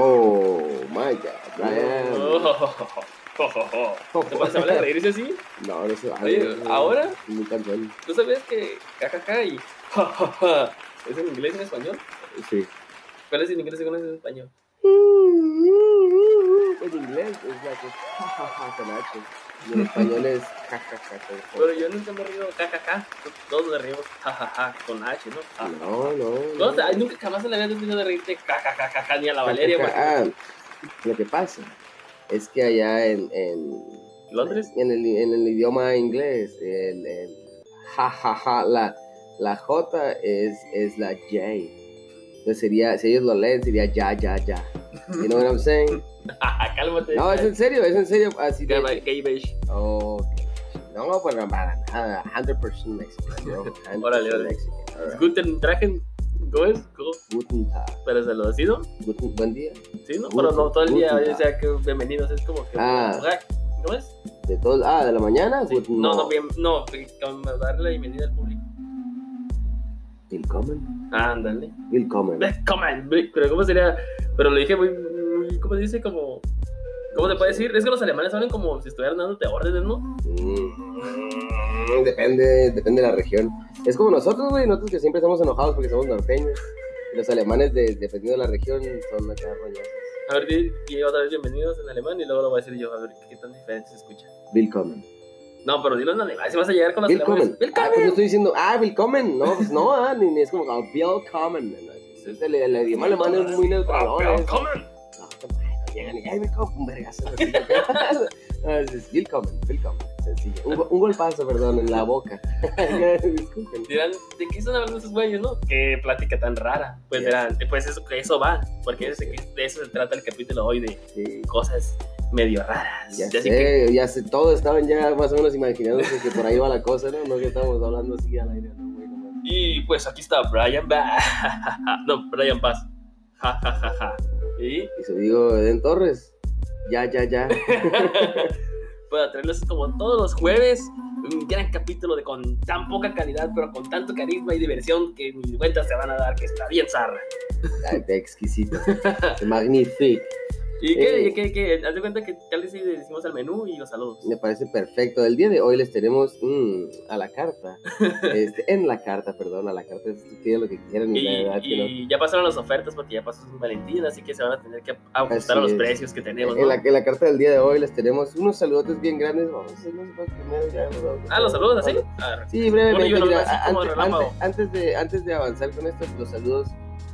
Oh my god, Brian. ¿Te puedes hablar de reírse así? No, no sé. Oye, ¿ahora? Muy cansón. ¿Tú sabías que jajaja y jajaja es en inglés y en español? Sí. ¿Cuál es en inglés y cuál es en español? En inglés es la que jajaja con H. Y en español es jajaja. Pero yo nunca me reído jajaja. Todos nos reímos jajaja con H, ¿no? Ja. No, no. No, o sea, nunca jamás en la vida he tenido de reírte jajajaja ni a la Valeria, Ah, lo que pasa es que allá en, en, Londres. en, el, en el idioma inglés, el, el jajaja, la, la J es, es la J. Entonces sería, si ellos lo leen, sería ya, ya, ya. You know what I'm saying? Cálmate. No, es en serio, es en serio. Así de. Gabage. Oh, no, pues no para nada. 100% Mexican, bro. 100% Órale, órale. Mexican. Guten Tragen. ¿Cómo es? ¿Cómo? Guten Tag. Pero se lo decido. Guten, buen día. Sí, ¿no? Pero no todo el día. O sea, que bienvenidos. Es como que. Ah. ¿Cómo es? De todo, ah, de la mañana. Sí. Guten No, no, bien, no. Darle la bienvenida al público. Willkommen. Ándale. Willkommen. Willkommen. Pero ¿cómo sería? Pero lo dije muy ¿cómo se dice? Como, ¿cómo te puede decir? Es que los alemanes hablan como si estuvieran dándote órdenes, ¿no? Mm, Depende, depende de la región. Es como nosotros, güey, nosotros que siempre estamos enojados porque somos norteños. Y los alemanes, de, dependiendo de la región, son acá roñosos. A ver, di, di otra vez bienvenidos en alemán y luego lo voy a decir yo, a ver qué tan diferente se escucha. Willkommen. No, pero dilo en alemán, si vas a llegar con los Willkommen. alemanes. Ah, pues yo estoy diciendo, ah, willkommen. No, pues no, ah, ni, ni es como, ah, willkommen. No, es el, el idioma alemán es muy neutral. Willkommen. Llegan y, ay, así. No, es, es willkommen, willkommen. Sencillo. Un, un golpazo, perdón, en la boca. Disculpen. Dirán, ¿de qué están hablando esos güeyes, no? Qué plática tan rara. Pues Sí. dirán, pues eso, eso va, porque es de, eso se trata el capítulo hoy, de Sí. cosas medio raras. Ya Así sé, que, ya sé, todos estaban ya más o menos imaginándose que por ahí va la cosa, ¿no? No que estábamos hablando así al aire, ¿no? Y pues aquí está Brian Bass. no, Brian Paz. Ja, ja, ja, ja. Y Y se digo, Eden Torres, ya, ya, ya. para traerles como todos los jueves un gran capítulo de con tan poca calidad, pero con tanto carisma y diversión que mis cuentas se van a dar que está bien zarra. Exquisito. Magnífico. ¿Y qué? Eh. ¿Y qué? qué? Haz de cuenta que tal vez le decimos el menú y los saludos. Me parece perfecto. El día de hoy les tenemos mm, a la carta. Este, en la carta, perdón, a la carta. que lo que quieran y, Y, la verdad que no. y ya pasaron las ofertas porque ya pasó San Valentín, así que se van a tener que ajustar a los es. precios que tenemos. En ¿no? la, en la carta del día de hoy les tenemos unos saludotes bien grandes. Vamos a hacerlos los primeros ya. Ah, los saludos así. Ah, Sí, brevemente. Y uno, mira, así antes, antes- antes de, antes de avanzar con esto, los saludos,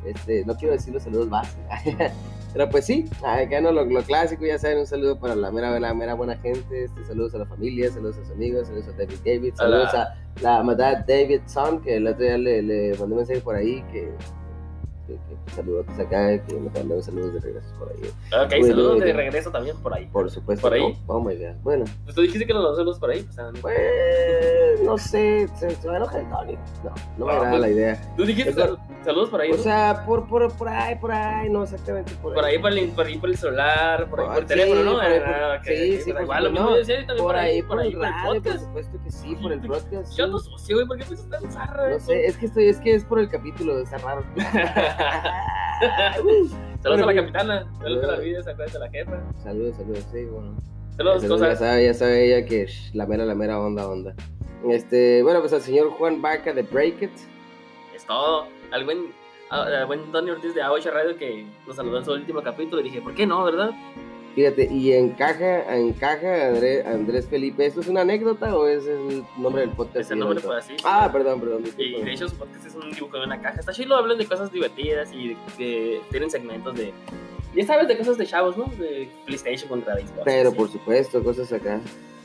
este, no quiero decir los saludos básicos, pero pues sí, acá no, lo, lo clásico, ya saben, un saludo para la mera, la mera buena gente, este, saludos a la familia, saludos a sus amigos, saludos a David David, saludos a la Madad Davidson, que el otro día le, le mandé un mensaje por ahí, que, que, que saludos acá, que me mandó saludos de regreso por ahí. Ok, Bueno, saludos de regreso también por ahí. Por supuesto. ¿Por ahí? Oh, oh my god. Bueno, Pues tú dijiste que los saludos por ahí. Pues, ah, pues, no sé, se, se va a enojar el Tony. No, no me Ah, agrada pues, la idea. Tú dijiste Eso- saludos por ahí. O ¿no? sea, por, por, por ahí, por ahí, no exactamente por ahí. por ahí por el, por ahí por el celular, por ahí por el Ah, teléfono, ¿no? ahí Ah, sí, sí, igual lo mismo yo decía también Por ahí, por el por el radio, por podcast. supuesto que sí, por el podcast. Yo no socio, güey, ¿por qué fuiste tan zarra? No sé, es que estoy, es que es por el capítulo, está raro. Saludos Bueno, a la pues, capitana, saludos a la saludos. vida, acuérdate a la jefa. saludos, saludos, sí, bueno. Saludos, Ya cosas. sabe, ya sabe ella que sh, la mera, la mera onda, onda. Este, bueno, pues al señor Juan Barca de Break It. Es todo. Al buen, al buen Tony Ortiz de Aguacha Radio que nos saludó en su último capítulo y dije, ¿por qué no, verdad? Fíjate, y encaja, encaja Andrés, Andrés Felipe. ¿Esto es una anécdota o es el nombre del podcast? Ese nombre fue así. Ah, perdón, perdón. Y de hecho su podcast es un dibujo de una caja. Está chido, hablan de cosas divertidas y de, de- tienen segmentos de... Ya sabes, de cosas de chavos, ¿no? De PlayStation contra Xbox. Pero sí. por supuesto, cosas acá.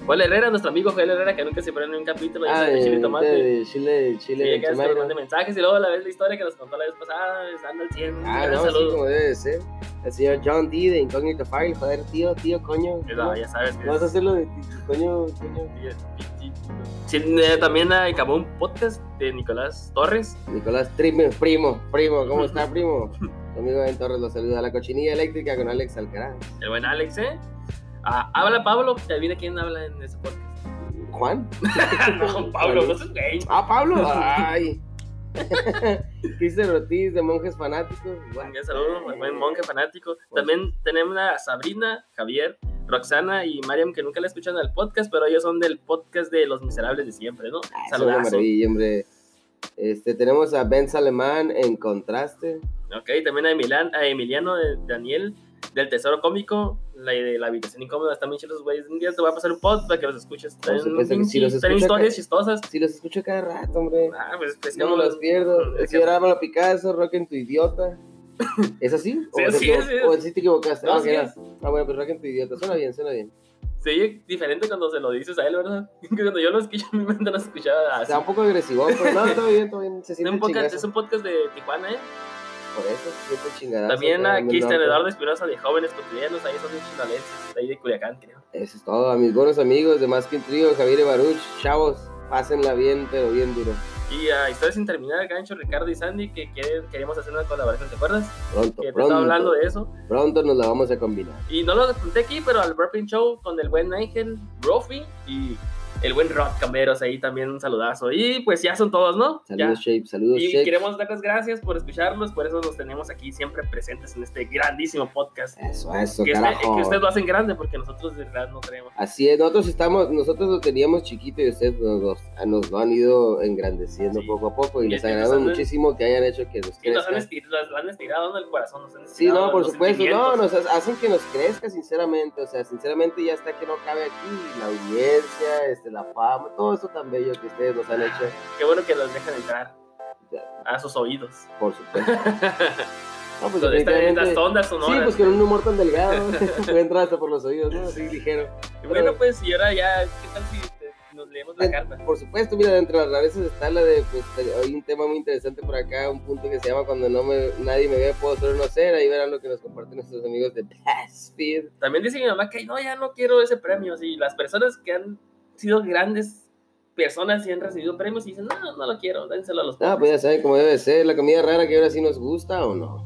Joel Herrera, nuestro amigo Joel Herrera, que nunca se perdió en un capítulo de, Ah, de Chile y Tomate. de Chile, Chile, es que nos mande mensajes y luego a la vez la historia que nos contó la vez pasada, dando al 100. Ah, no, así como debe de ser. El señor John D de Incógnito File. Joder, tío, tío, coño. Ya sabes, ya sabes que ¿No vas a hacerlo de coño, coño? Eh, también acabó un podcast de Nicolás Torres. Nicolás Trime, primo, primo, ¿cómo está, primo? Amigo Ben Torres lo saluda. La cochinilla eléctrica con Alex Alcaraz. El buen Alex, ¿eh? Ah, habla Pablo, que adivina quién habla en ese podcast. ¿Juan? no, Pablo, no es un gay. Ah, Pablo. Ay. Cristian Ortiz de Monjes Fanáticos. igual. Un saludo, buen monje fanático. También tenemos a Sabrina, Javier, Roxana y Mariam, que nunca la escuchan al podcast, pero ellos son del podcast de Los Miserables de siempre, ¿no? Ah, maravilla, hombre. Este, tenemos a Ben Salemán en contraste. Ok, también a, Emilan- a Emiliano de Daniel del Tesoro Cómico, la de la habitación incómoda, están bien chidos los güeyes. Un día te voy a pasar un pod para que los escuches. Están, sí, los están historias chistosas. Sí, los escucho cada rato, hombre. Ah, pues, pues No me los pierdo. Es que- Álvaro Picasso, Rock en tu idiota. ¿Es así? Sí, ¿O, te sí, sí. o sí te equivocaste? No, ah, sí es. Ah, bueno, pero Rock en tu idiota. Suena bien, suena bien. Se oye diferente cuando se lo dices a él, ¿verdad? Que cuando yo lo escucho, a mi mente no escuchaba así. Está un poco agresivo, pero no, todo bien, todo bien. Se siente un, podcast, es un podcast de Tijuana, ¿eh? Por eso siente chingadazo. También a Cristian. Eduardo Espinosa de Jóvenes Cotidianos, ahí son bien chinalenses, de ahí de Culiacán, creo. Eso es todo, a mis buenos amigos de Más que un Trío, Javier y Baruch. Chavos, pásenla bien, pero bien duro. Y a Historias sin terminar, Gancho, Ricardo y Sandy, que quieren, queríamos hacer una colaboración, ¿te acuerdas? Pronto, Que te pronto. estaba hablando de eso. Pronto nos la vamos a combinar. Y no lo apunté aquí, pero al Burping Show con el buen Ángel, Rofi y el buen Rod Camberos, ahí también un saludazo. Y pues ya son todos, ¿no? Ya. Saludos, Shape, saludos, Y Shape. queremos dar las gracias por escucharnos, por eso nos tenemos aquí siempre presentes en este grandísimo podcast. Eso, eso, Que, carajo. que ustedes lo hacen grande porque nosotros de verdad no creemos. Así es, nosotros estamos, nosotros lo teníamos chiquito y ustedes nos, nos- nos lo han ido engrandeciendo Sí. poco a poco y Y les nos han- muchísimo que hayan hecho que nos Y nos han, crezca. estir- nos han estirado en el corazón. Nos han Sí, no, por los supuesto, no, nos ha- hacen que nos crezca sinceramente, o sea, sinceramente ya está que no cabe aquí la audiencia, este, la fama, todo eso tan bello que ustedes nos han hecho, Qué bueno que los dejan entrar a sus oídos. por supuesto. No, pues estas ondas Sí, sonoras. pues con un humor tan delgado, puede entrar hasta por los oídos, ¿no? Así ligero. Bueno, pues, y ahora ya, ¿qué tal si nos leemos la carta? Por supuesto, mira, entre las rarezas está la de, pues, hay un tema muy interesante por acá, un punto que se llama cuando no me, nadie me ve, puedo solo no ser, ahí verán lo que nos comparten nuestros amigos de BuzzFeed. También dice mi mamá que no, ya no quiero ese premio. Sí, las personas que han sido grandes personas y han recibido premios y dicen, no, no lo quiero, dénselo a los Ah, pobres". pues ya saben cómo debe ser, la comida rara que ahora sí nos gusta o no.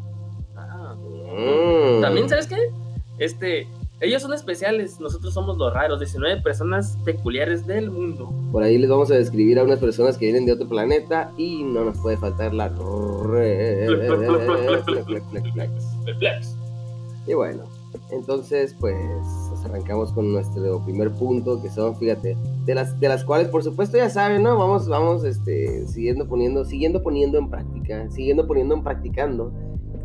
Ah. Mm. También, ¿sabes qué? Este, ellos son especiales, nosotros somos los raros, 19 personas peculiares del mundo. Por ahí les vamos a describir a unas personas que vienen de otro planeta y no nos puede faltar la... Flex. Y bueno, entonces pues arrancamos con nuestro primer punto, que son, fíjate, de las, de las cuales por supuesto ya saben, ¿no? Vamos, vamos, este, siguiendo poniendo, siguiendo poniendo en práctica, siguiendo poniendo en practicando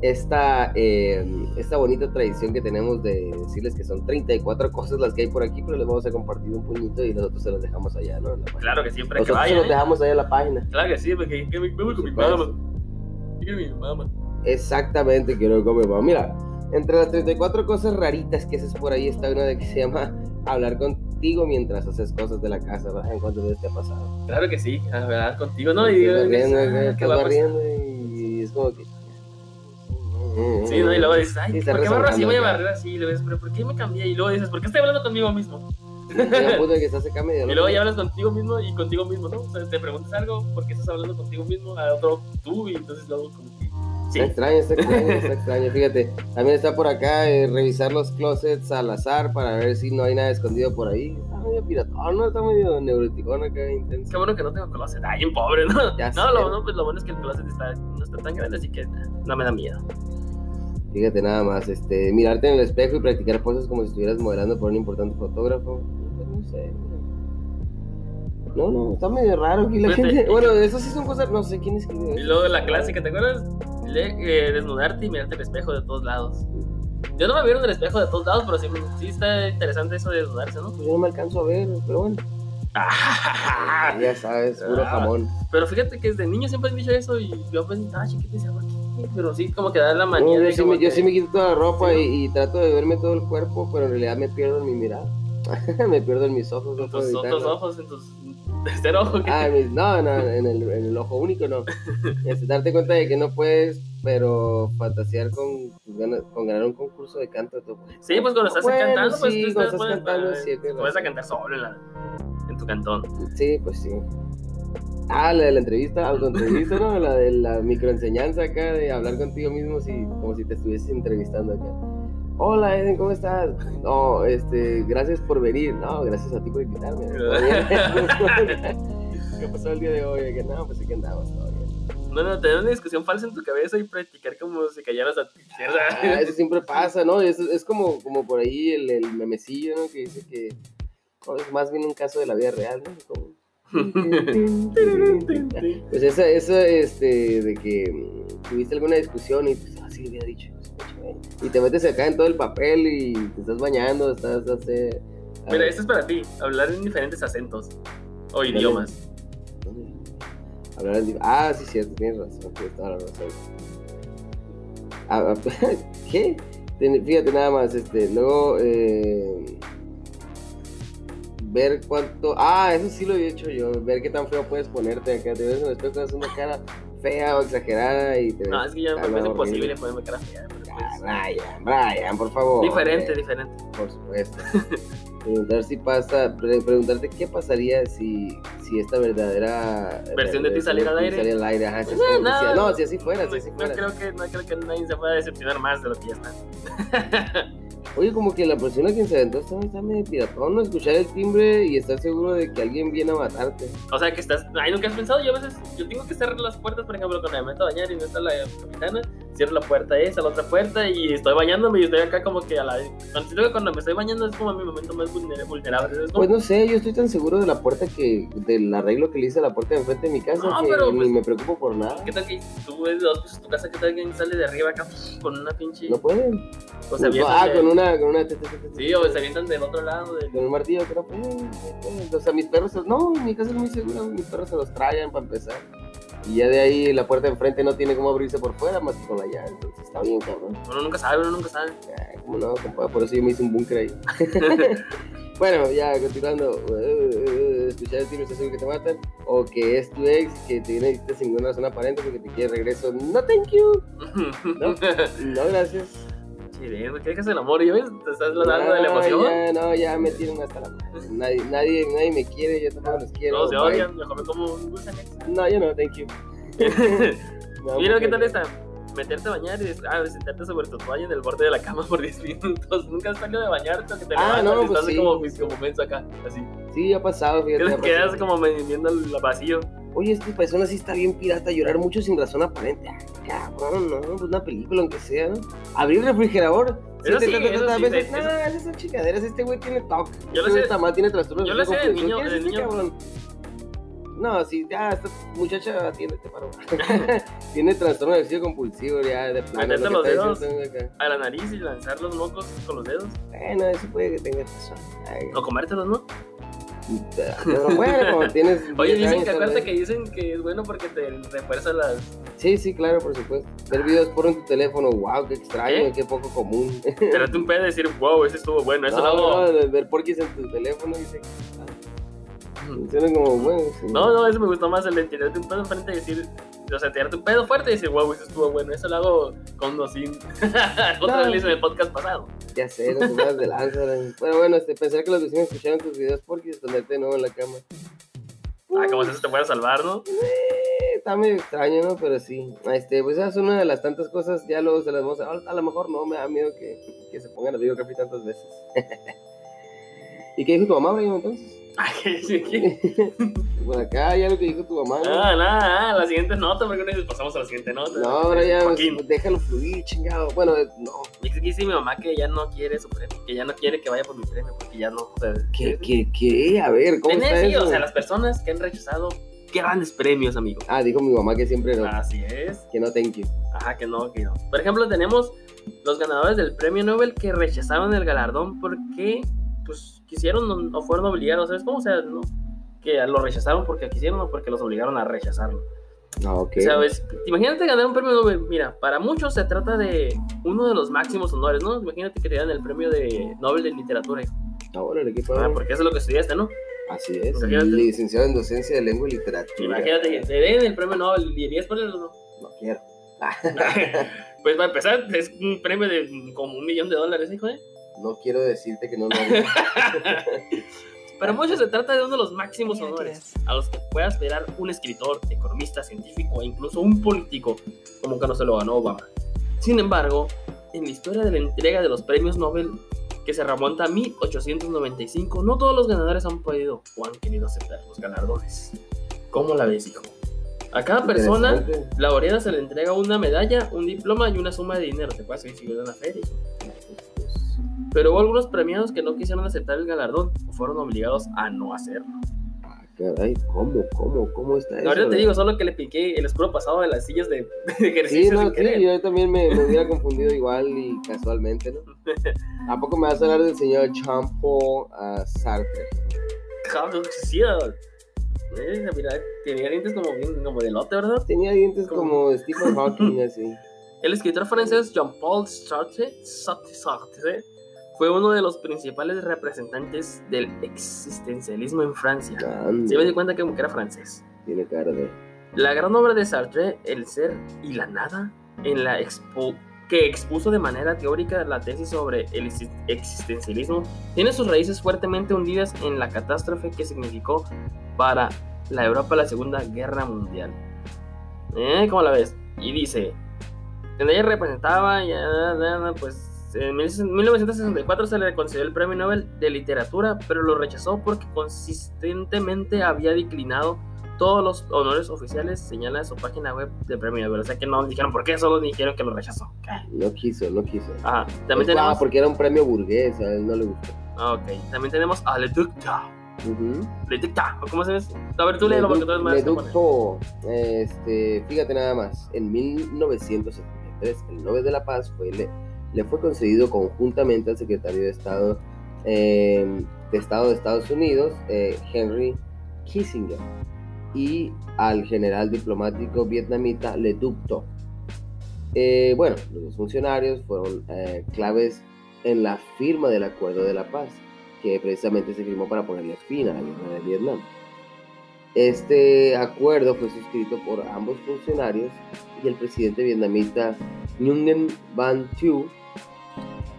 esta, eh, esta bonita tradición que tenemos de decirles que son 34 cosas las que hay por aquí, pero les vamos a compartir un puñito y nosotros se los dejamos allá, ¿no? Claro que siempre que Nosotros se los ¿eh? dejamos allá en la página. Claro que sí, porque que me voy con mi mamá. supuesto. Dígame mi mamá. Exactamente, quiero comer. mamá. Mira, entre las 34 cosas raritas que haces por ahí está una de que se llama hablar contigo mientras haces cosas de la casa, ¿verdad? En cuanto te ha pasado. Claro que sí, hablar contigo, ¿no? Y ah, y es como que... Sí, ¿no? Y luego dices, ay, Sí, ¿por qué barro así? Voy a barrer así. Y luego dices, pero ¿por qué me cambié? Y luego dices, ¿por qué estoy hablando conmigo mismo? Que estás acá medio Y luego ya hablas contigo mismo y contigo mismo, ¿no? O sea, te preguntas algo, ¿por qué estás hablando contigo mismo? A otro tú, y entonces luego como. Sí, Está extraño, está extraño, está extraño. Fíjate, también está por acá eh, revisar los closets al azar para ver si no hay nada escondido por ahí. Está medio piratón, ¿no? Está medio neuroticón acá, intenso. qué bueno que no tengo closet. Ay, bien pobre, ¿no? Ya no, sé. lo, no, pues lo bueno es que el closet está, no está tan grande, así que no me da miedo. Fíjate nada más, este, mirarte en el espejo y practicar poses como si estuvieras modelando por un importante fotógrafo. Pues no sé. No, no, está medio raro aquí la gente. Bueno, eso sí son cosas, no sé quién escribió Y luego la clásica, ¿te acuerdas? Le- eh, desnudarte y mirarte el espejo de todos lados. Yo no me vieron el espejo de todos lados, pero sí, sí está interesante eso de desnudarse, ¿no? Pues yo no me alcanzo a ver, pero bueno. Ya sabes, puro Ah. jamón. Pero fíjate que desde niño siempre han dicho eso y yo pues estaba chiquito decía. Pero sí, como que da la manía No, de yo, sí me, yo que- sí me quito toda la ropa Sí, y, y trato de verme todo el cuerpo, pero en realidad me pierdo en mi mirada. me pierdo en mis ojos. En tus otros ojos, en tus tercer ojo. que- Ah, no, no, en el, en el ojo único no. Este, darte cuenta de que no puedes, pero fantasear con, ganas- con ganar un concurso de canto. tú. Sí, pues cuando estás Bueno, cantando, pues sí, tú estás, estás puedes, cantando, eh, sí, a cantar solo en, la, en tu cantón. Sí, pues sí. Ah, la de la entrevista, autoentrevista, ¿no? La de la microenseñanza acá, de hablar contigo mismo si, como si te estuvieses entrevistando acá. Hola, Eden, ¿cómo estás? No, este, gracias por venir. No, gracias a ti por invitarme. ¿Qué pasó el día de hoy? Que no, pues aquí andamos todavía. No, no, tener una discusión falsa en tu cabeza y practicar como si cayeras a Ah, eso siempre pasa, ¿no? Es, es como, como por ahí el, el memecillo, ¿no? Que dice que oh, es más bien un caso de la vida real, ¿no? Como- Pues esa, esa, este, de que tuviste alguna discusión y pues, ah, sí, le había dicho. Y te metes acá en todo el papel y te estás bañando, estás, hace Mira, esto es para ti, hablar en diferentes acentos o idiomas. Hablar en Ah, sí, cierto, tienes razón, tienes toda la razón. Ah, ah, ¿Qué? Fíjate nada más, este, luego eh, ver cuánto. Ah, eso sí lo he hecho yo, ver qué tan feo puedes ponerte acá. Te ves en el espejo, una cara fea o exagerada y te No, es que ya me parece imposible ponerme cara fea. pero pues, Brian, Brian, por favor. diferente, eh, diferente. Por supuesto. Preguntar si pasa, pre- preguntarte qué pasaría si, si esta verdadera ¿Versión de ti saliera al aire? Saliera al aire, ajá, si No, no, no, si así fuera, No, si así no fuera. creo que, no creo que nadie se pueda decepcionar más de lo que ya está. Oye, como que la persona que se aventó está, está medio piratón, ¿no? Escuchar el timbre y estar seguro de que alguien viene a matarte. O sea, que estás. Ay, nunca has pensado. Yo a veces. Yo tengo que cerrar las puertas, por ejemplo, cuando me meto a bañar y no está la capitana. Cierro la puerta esa, la otra puerta y estoy bañándome y estoy acá como que a la. Cuando, siento que cuando me estoy bañando es como mi momento más vulnera- vulnerable. Como, Pues no sé, yo estoy tan seguro de la puerta que, del arreglo que le hice a la puerta de enfrente de mi casa No, que pero, ni pues, me preocupo por nada. ¿Qué tal que tú ves dos pisos tu casa? ¿Qué tal que alguien sale de arriba acá con una pinche. No pueden. o se avientan ah, de- con una, con una. Sí, o se avientan del otro lado. del- Con un martillo pueden. O sea, mis perros, no, mi casa es muy segura, mis perros se los tragan para empezar. Y ya de ahí la puerta de enfrente no tiene cómo abrirse por fuera más que con la llave, entonces está bien, cabrón. Uno nunca sabe, uno nunca sabe. ¿Cómo no? Por eso yo me hice un búnker ahí. bueno, ya continuando, escuchar el seguro que te matan, o que es tu ex que te viene sin ninguna razón aparente porque te quiere regreso. No, thank you. No, no gracias. Chile, ¿qué dejas el amor? ¿Y ves? Te estás hablando de la No, emoción. Ya, no, ya me tienen hasta la madre. Nadie, nadie, nadie me quiere, yo tampoco los quiero. Todos se odian, mejor me como un. No, yo no, thank you. No, Mira, ¿qué tal esta? Meterte a bañar y ah, sentarte sobre tu toalla en el borde de la cama por 10 minutos. Nunca has salido de bañarte que te Ah, levantas no, y pues estás sí, como, como menso acá, así. Sí, ha pasado, fíjate. Quedas, ha quedas pasado. como viendo el vacío. Oye, esta persona sí está bien pirata, llorar mucho sin razón aparente. Ah, cabrón, no, pues una película aunque sea, ¿no? Abrir el refrigerador. Eso sí, trata- eso sí, veces, sí, no, eso- esas son chingaderas, este güey tiene TOC. Yo lo Este sé- también tiene trastorno yo lo sé de compulsivo. niño- ¿Quién es de este niño. cabrón? No, sí, ya, esta muchacha atiéndete, paro. tiene trastorno obsesivo compulsivo, ya, de plano. Lo los dedos. diciendo. A la nariz y lanzar los mocos con los dedos. Bueno, eso puede que tengas razón. Ay, O comértelos, ¿no? Pero bueno, tienes. Oye, 10 dicen que acuérdate que dicen que es bueno porque te refuerza las. Sí, sí, claro, por supuesto. Ver videos por en tu teléfono, wow, qué extraño, ¿Eh? qué poco común. Un pedo y decir, wow, ese estuvo bueno. Eso no, lo hago. no, ver porquis en tu teléfono, dice. Funciona como, bueno, sí. No, no, eso me gustó más el de tirarte un pedo enfrente y decir, o sea, tirarte un pedo fuerte y decir, wow, eso estuvo bueno. Eso lo hago con o sin. Otra vez lo hice en el podcast pasado. Ya sé, no te de lanza. ¿no? Bueno, bueno, este, pensar que los vecinos escucharon tus videos porquis, esconderte de nuevo en la cama. Ah, como si eso te fuera a salvar, ¿no? Eh, está medio extraño, ¿no? Pero sí. Este, pues esa es una de las tantas cosas, ya luego se las vamos a... A lo mejor no, me da miedo que, que se pongan a video café tantas veces. ¿Y qué dijo tu mamá, Brian, entonces? Por acá ya lo que dijo tu mamá. ¿no? Ah, nada, ah, la siguiente nota, porque no dices, pasamos a la siguiente nota. No, Brian, Joaquín. pues, déjalo fluir, chingado. Bueno, eh, no. Dice mi mamá que ya no quiere su premio, que ya no quiere que vaya por mi premio, porque ya no. O sea, ¿Qué, qué, qué? A ver, ¿cómo está sí, eso? o sea, las personas que han rechazado grandes premios, amigo. Ah, dijo mi mamá que siempre no. Así es. Que no, thank you. Ajá, que no, que no. Por ejemplo, tenemos los ganadores del premio Nobel que rechazaron el galardón porque, pues, quisieron o- fueron obligados, ¿sabes cómo? O sea, no, que lo rechazaron porque quisieron o porque los obligaron a rechazarlo. Ah, ok. O sea, ves, imagínate ganar un premio Nobel. Mira, para muchos se trata de uno de los máximos honores, ¿no? Imagínate que te dan el premio de Nobel de Literatura. Ah, bueno, el equipo. Ah, porque eso es lo que estudiaste, ¿no? Así es. Imagínate. Licenciado en docencia de lengua y literatura. Imagínate que te den el premio Nobel. ¿Dirías por eso o no? No quiero. pues para empezar, es un premio de como un millón de dólares, hijo, ¿eh? No quiero decirte que no lo haría. Para muchos se trata de uno de los máximos honores a los que pueda aspirar un escritor, economista, científico e incluso un político, como que no se lo ganó Obama. Sin embargo, en la historia de la entrega de los premios Nobel, que se remonta a 1895, no todos los ganadores han podido o han querido aceptar los galardones. ¿Cómo la ves, hijo? A cada persona, laureada se le entrega una medalla, un diploma y una suma de dinero. Te puedes inscribir en la feria. Pero hubo algunos premiados que no quisieron aceptar el galardón o fueron obligados a no hacerlo. Ah, caray, ¿cómo, cómo, cómo está eso? Ahorita te digo, solo que le piqué el escudo pasado de las sillas de, de ejercicio Sí, sin no, sí, querer. yo también me, me hubiera confundido igual y casualmente, ¿no? ¿A poco me vas a hablar del señor Jean-Paul ah, Sartre? Sí, eh, mira, tenía dientes como, como de lote, ¿verdad? Tenía dientes ¿Cómo? como Stephen Hawking, así. El escritor francés Jean-Paul Sartre, Sartre, Sartre fue uno de los principales representantes del existencialismo en Francia. Se me di cuenta que era francés. tiene cara de... La gran obra de Sartre, El ser y la nada, en la expo que expuso de manera teórica la tesis sobre el exi- existencialismo, tiene sus raíces fuertemente hundidas en la catástrofe que significó para la Europa la Segunda Guerra Mundial. ¿Eh? ¿Cómo la ves? Y dice, ella representaba, ya, ya, pues en 1964 se le concedió el Premio Nobel de Literatura, pero lo rechazó porque consistentemente había declinado todos los honores oficiales, señala en su página web de Premio Nobel. O sea que no dijeron por qué, solo dijeron que lo rechazó. No quiso, no quiso. Ajá, también Es- ah, tenemos... porque era un premio burgués, a él no le gustó. Ah, Ok, también tenemos a Le Duc d'A. Ujú. Le Duc d'A, ¿cómo se ves? A ver, tú léelo porque tú eres más... Leduc japonés. Po, este, fíjate nada más, en 1973 el Nobel de la Paz fue, le, le fue concedido conjuntamente al secretario de Estado eh, de Estado de Estados Unidos, eh, Henry Kissinger, y al general diplomático vietnamita Le Duc Do. Eh, bueno, los dos funcionarios fueron claves en la firma del Acuerdo de la Paz, que precisamente se firmó para ponerle fin a la guerra de Vietnam. Este acuerdo fue suscrito por ambos funcionarios y el presidente vietnamita Nguyen Van Thieu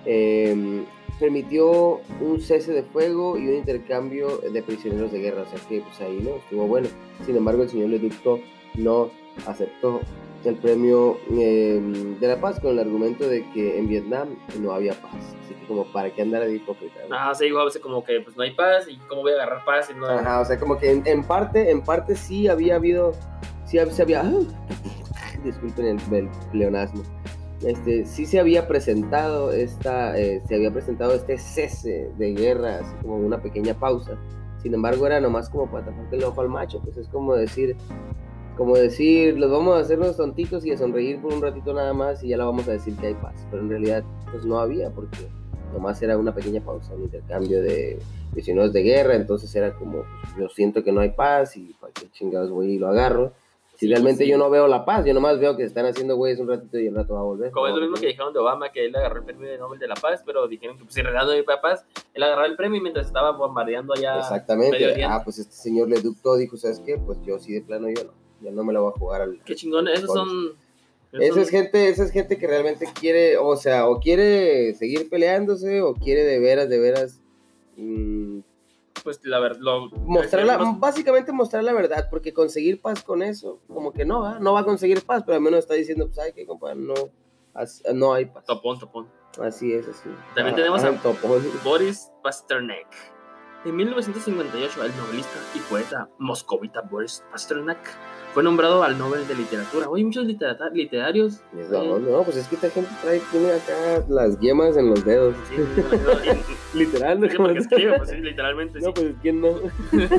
eh, permitió un cese de fuego y un intercambio de prisioneros de guerra. O sea que pues ahí no estuvo bueno. Sin embargo, el señor Le Duc Do no aceptó el premio eh, de la paz con el argumento de que en Vietnam no había paz. Así que como para qué andar de hipócrita. ¿no? Ajá, sí, igual, así como que pues no hay paz y cómo voy a agarrar paz y no... Ajá, o sea, como que en, en parte, en parte sí había habido, sí hab- se había, disculpen el, el pleonasmo, este, sí se había presentado esta, eh, se había presentado este cese de guerra, así como una pequeña pausa. Sin embargo, era nomás como para taparte el ojo al macho, pues es como decir, como decir, los vamos a hacer los tontitos y a sonreír por un ratito nada más y ya la vamos a decir que hay paz. Pero en realidad, pues no había, porque nomás era una pequeña pausa, un intercambio de prisioneros de guerra, entonces era como, yo siento que no hay paz y para qué chingados voy y lo agarro. Si realmente yo no veo la paz, yo nomás veo que están haciendo güeyes un ratito y el rato va a volver. Como es lo mismo que dijeron de Obama, que él agarró el premio de Nobel de la Paz, pero dijeron que pues, si no hay paz, él agarró el premio mientras estaba bombardeando allá. Exactamente. Ah, pues este señor le ductó, dijo, ¿sabes qué? Pues yo sí de plano yo no. Ya no me la voy a jugar al... Qué chingón, esos son... Esa es gente, esa es gente que realmente quiere, o sea, o quiere seguir peleándose, o quiere de veras, de veras mm, Pues la verdad, mostrar la, básicamente mostrar la verdad, porque conseguir paz con eso, como que no va, no va a conseguir paz, pero al menos está diciendo, pues, ay, que compa, no, as- no hay paz. Topón, topón. Así es, así. También Ah, tenemos ah, a- topón. Boris Pasternak. En 1958, el novelista y poeta moscovita Boris Pasternak fue nombrado al Nobel de Literatura. Oye, muchos literata- literarios. Y es, No, no, pues es que esta gente trae, tiene acá las yemas en los dedos. Sí, Literal, porque escribe, pues sí, literalmente. No, sí. pues quién no.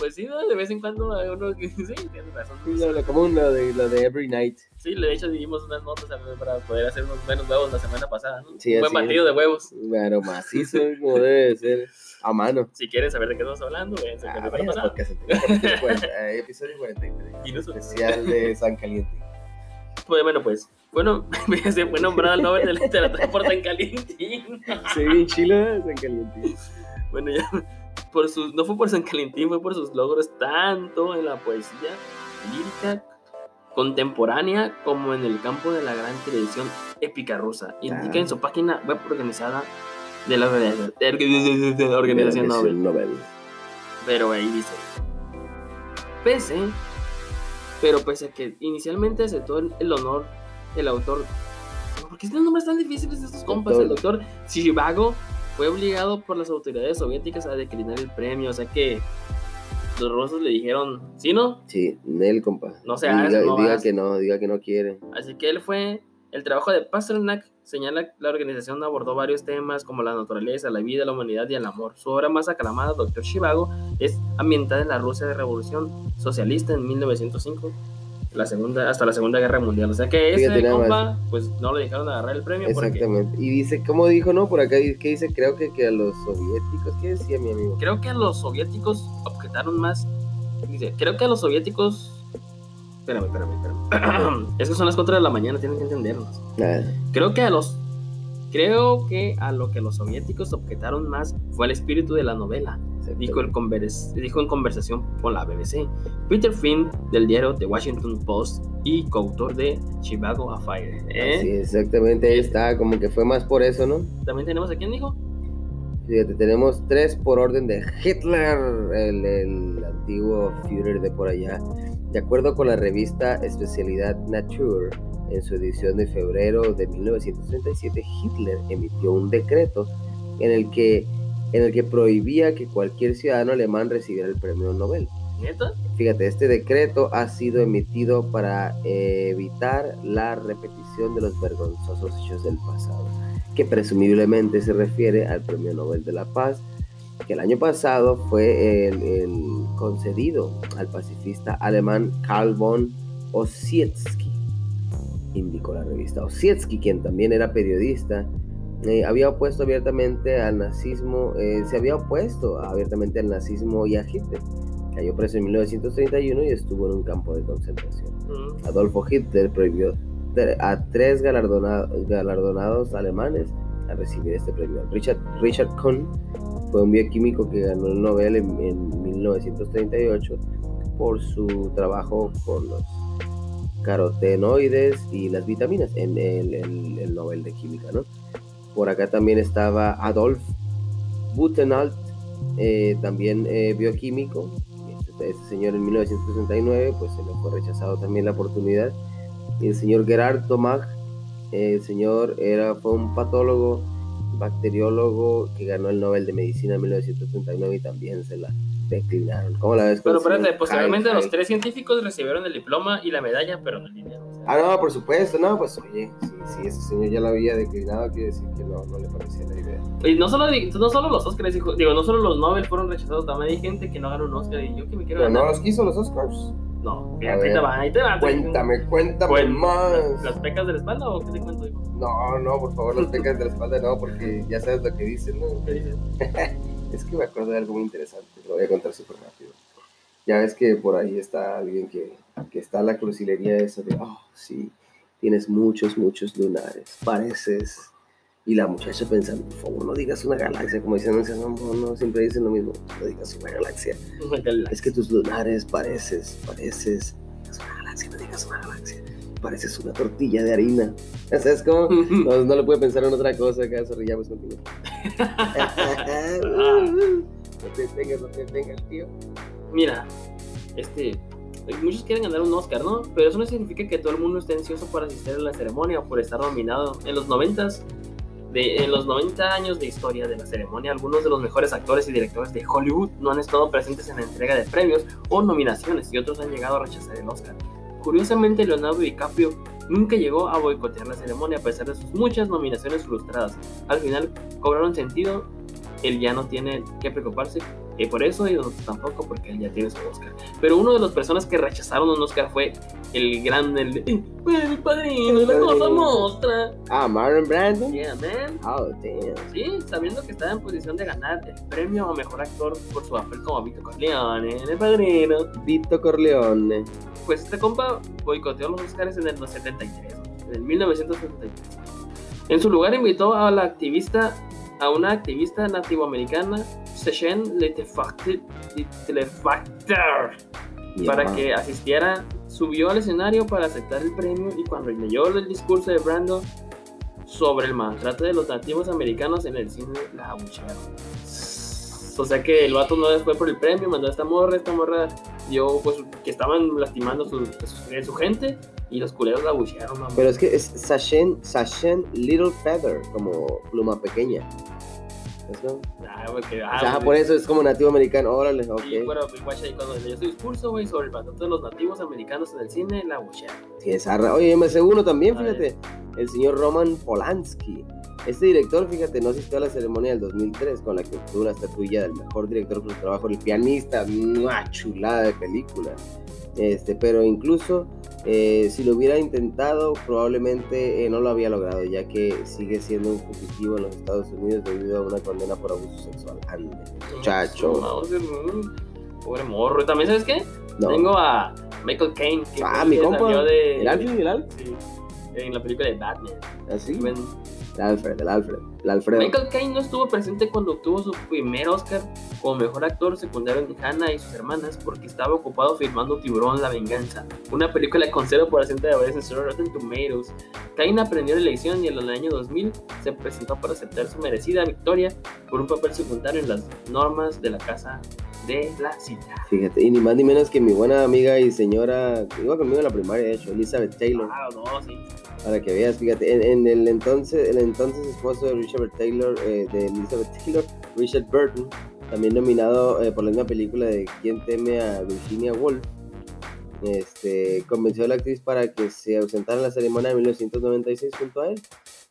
Pues sí, ¿no? de vez en cuando hay uno que sí, tienes razón. Sí, la común, la de, la de Every Night. Sí, de hecho dimos unas notas para poder hacer unos buenos huevos la semana pasada. ¿no? Sí, Un buen batido de huevos. Claro, macizo, como debe de ser. A mano. Si quieren saber de qué estamos hablando, véanse Ah, pasada. podcast 40, eh, episodio 43. Y no. Especial de San Caliente. Pues, bueno, pues. Bueno, se fue nombrado al Nobel de Literatura por San Calentín. Sí, bien chilo, ¿eh? San Caliente. Bueno, ya. Por sus, no fue por San Calentín, fue por sus logros tanto en la poesía lírica contemporánea como en el campo de la gran tradición épica rusa. Indica en su página web organizada de la organización, Nobel. Nobel. Pero ahí dice, pese, pero pese a que inicialmente aceptó el, el honor, el autor, ¿por qué estos nombres tan difíciles de estos compas? El doctor Shivago fue obligado por las autoridades soviéticas a declinar el premio, o sea que los rusos le dijeron, ¿sí no? Sí, Nel, compa. No se diga, no diga que no, diga que no quiere. Así que él fue. El trabajo de Pasternak señala que la organización abordó varios temas como la naturaleza, la vida, la humanidad y el amor. Su obra más aclamada, Doctor Shivago, es ambientada en la Rusia de Revolución Socialista en 1905, la segunda, hasta la Segunda Guerra Mundial. O sea que ese compa, pues no le dejaron agarrar el premio porque Exactamente. Y dice, ¿cómo dijo, no? Por acá, ¿qué dice? Creo que, que a los soviéticos, ¿qué decía mi amigo? creo que a los soviéticos objetaron más. Dice, creo que a los soviéticos. Espérame, espérame, espérame. es que son las 4 de la mañana, tienen que entendernos. Creo que a los creo que a lo que los soviéticos objetaron más fue al espíritu de la novela, dijo, el convers- dijo en conversación con la BBC. Peter Finn del diario The Washington Post y coautor de Chicago Affair. ¿eh? Sí, exactamente, ahí está, como que fue más por eso, ¿no? También tenemos a quién dijo. Fíjate, tenemos tres por orden de Hitler, el, el antiguo Führer de por allá. De acuerdo con la revista Especialidad Nature, en su edición de febrero de 1937, Hitler emitió un decreto en el que, en el que prohibía que cualquier ciudadano alemán recibiera el premio Nobel. ¿Neta? Fíjate, este decreto ha sido emitido para eh, evitar la repetición de los vergonzosos hechos del pasado, que presumiblemente se refiere al Premio Nobel de la Paz, que el año pasado fue el, el concedido al pacifista alemán Karl von Ossietzky, indicó la revista. Ossietzky, quien también era periodista, eh, había opuesto abiertamente al nazismo, eh, se había opuesto abiertamente al nazismo y a Hitler. Cayó preso en 1931 y estuvo en un campo de concentración. Mm. Adolfo Hitler prohibió a tres galardona- galardonados alemanes a recibir este premio. Richard, Richard Kuhn fue un bioquímico que ganó el Nobel en, en 1938 por su trabajo con los carotenoides y las vitaminas en el, el- el Nobel de Química. ¿no? Por acá también estaba Adolf Butenandt, eh, también eh, bioquímico. Este, este señor en 1969 pues se le fue rechazado también la oportunidad. El señor Gerard Tomag, eh, el señor era, fue un patólogo, bacteriólogo que ganó el Nobel de Medicina en 1939 y también se la declinaron. ¿Cómo la ves? Pero espérate, posteriormente los tres científicos recibieron el diploma y la medalla, pero no el dinero. o sea. Ah, no, por supuesto, no, pues oye, si, si ese señor ya lo había declinado, quiere decir que no, no le parecía la idea. Y no solo, no solo los Oscars, digo, no solo los Nobel fueron rechazados, también hay gente que no ganó un Oscar y yo que me quiero Pero no los quiso los Oscars. No, mira, ahí te va, ahí te va. Cuéntame, cuéntame más. ¿Las, pecas de la espalda o qué te cuento, hijo? No, no, por favor, las pecas de la espalda no, porque ya sabes lo que dicen, ¿no? Es que me acuerdo de algo muy interesante, lo voy a contar súper rápido. Ya ves que por ahí está alguien que, que está la crucilería esa de, oh, sí, tienes muchos, muchos lunares, pareces... Y la muchacha pensando, por favor, no digas una galaxia, como dicen, no, mamón, no, siempre dicen lo mismo, no digas una galaxia. Es que tus lunares pareces, pareces, es una galaxia, no digas una galaxia, pareces una tortilla de harina. O sea, es como, no, no le puede pensar en otra cosa acá, ya pues continúa. no te detengas, no te detengas, tío. Mira, este, muchos quieren ganar un Oscar, ¿no? Pero eso no significa que todo el mundo esté ansioso por asistir a la ceremonia o por estar nominado. En los 90 de, en los 90 años de historia de la ceremonia, algunos de los mejores actores y directores de Hollywood no han estado presentes en la entrega de premios o nominaciones y otros han llegado a rechazar el Oscar. Curiosamente, Leonardo DiCaprio nunca llegó a boicotear la ceremonia a pesar de sus muchas nominaciones frustradas. Al final cobraron sentido, él ya no tiene que preocuparse y por eso y nosotros tampoco porque él ya tiene su Oscar. Pero uno de las personas que rechazaron un Oscar fue el gran, el, "Eh, mi padrino, la cosa mostra. Ah, Marlon Brando. Yeah, man. Oh, damn. Sí, sabiendo que estaba en posición de ganar el premio a mejor actor por su papel como Vito Corleone El Padrino, Vito Corleone. pues este compa boicoteó los Oscars en el 73, en el 1973. En su lugar invitó a la activista, a una activista nativoamericana, Seshen Letefactor, para que asistiera, subió al escenario para aceptar el premio y cuando leyó el discurso de Brando sobre el maltrato de los nativos americanos en el cine, la abuchearon. O sea que el vato no fue por el premio, mandó a esta morra, esta morra dio pues que estaban lastimando su, su, su gente y los culeros la abuchearon, mamá. Pero es que es Sashen, Sashen Little Feather, como pluma pequeña. ¿no? Ah, porque, O sea, ah, por eso es como nativo americano, órale, ok. Sí, bueno, pues, guacha, y cuando leyó su discurso, güey, sobre el mandato de los nativos americanos en el cine, la guachea. Sí, es arra- Oye, MS1 también, A ver. fíjate, el señor Roman Polanski. Este director, fíjate, no asistió a la ceremonia del 2003 con la que obtuvo una estatuilla del mejor director por su trabajo, el pianista, una chulada de película. Este, pero incluso eh, si lo hubiera intentado, probablemente eh, no lo había logrado, ya que sigue siendo un fugitivo en los Estados Unidos debido a una condena por abuso sexual. Ande, muchacho. Pobre morro. ¿Y también sabes qué? No. Tengo a Michael Caine. Que Ah, mi compa. de... ¿El Alfred y el Al? Sí, en la película de Batman. ¿Así? Ven, El Alfred, el Alfred. El Alfredo. Michael Caine no estuvo presente cuando obtuvo su primer Oscar como mejor actor secundario en Hannah y sus hermanas porque estaba ocupado filmando Tiburón La Venganza, una película con 0% de audiencia en Rotten Tomatoes. Caine aprendió la lección y en el año 2000 se presentó para aceptar su merecida victoria por un papel secundario en las normas de la casa de la cita. Fíjate, y ni más ni menos que mi buena amiga y señora, que iba conmigo en la primaria, de hecho, Elizabeth Taylor, Ah, no, sí. Para que veas, fíjate, en, el entonces, el entonces esposo de Richard Taylor, eh, de Elizabeth Taylor, Richard Burton, también nominado eh, por la misma película de Quién teme a Virginia Woolf, este, convenció a la actriz para que se ausentara en la ceremonia de 1996 junto a él.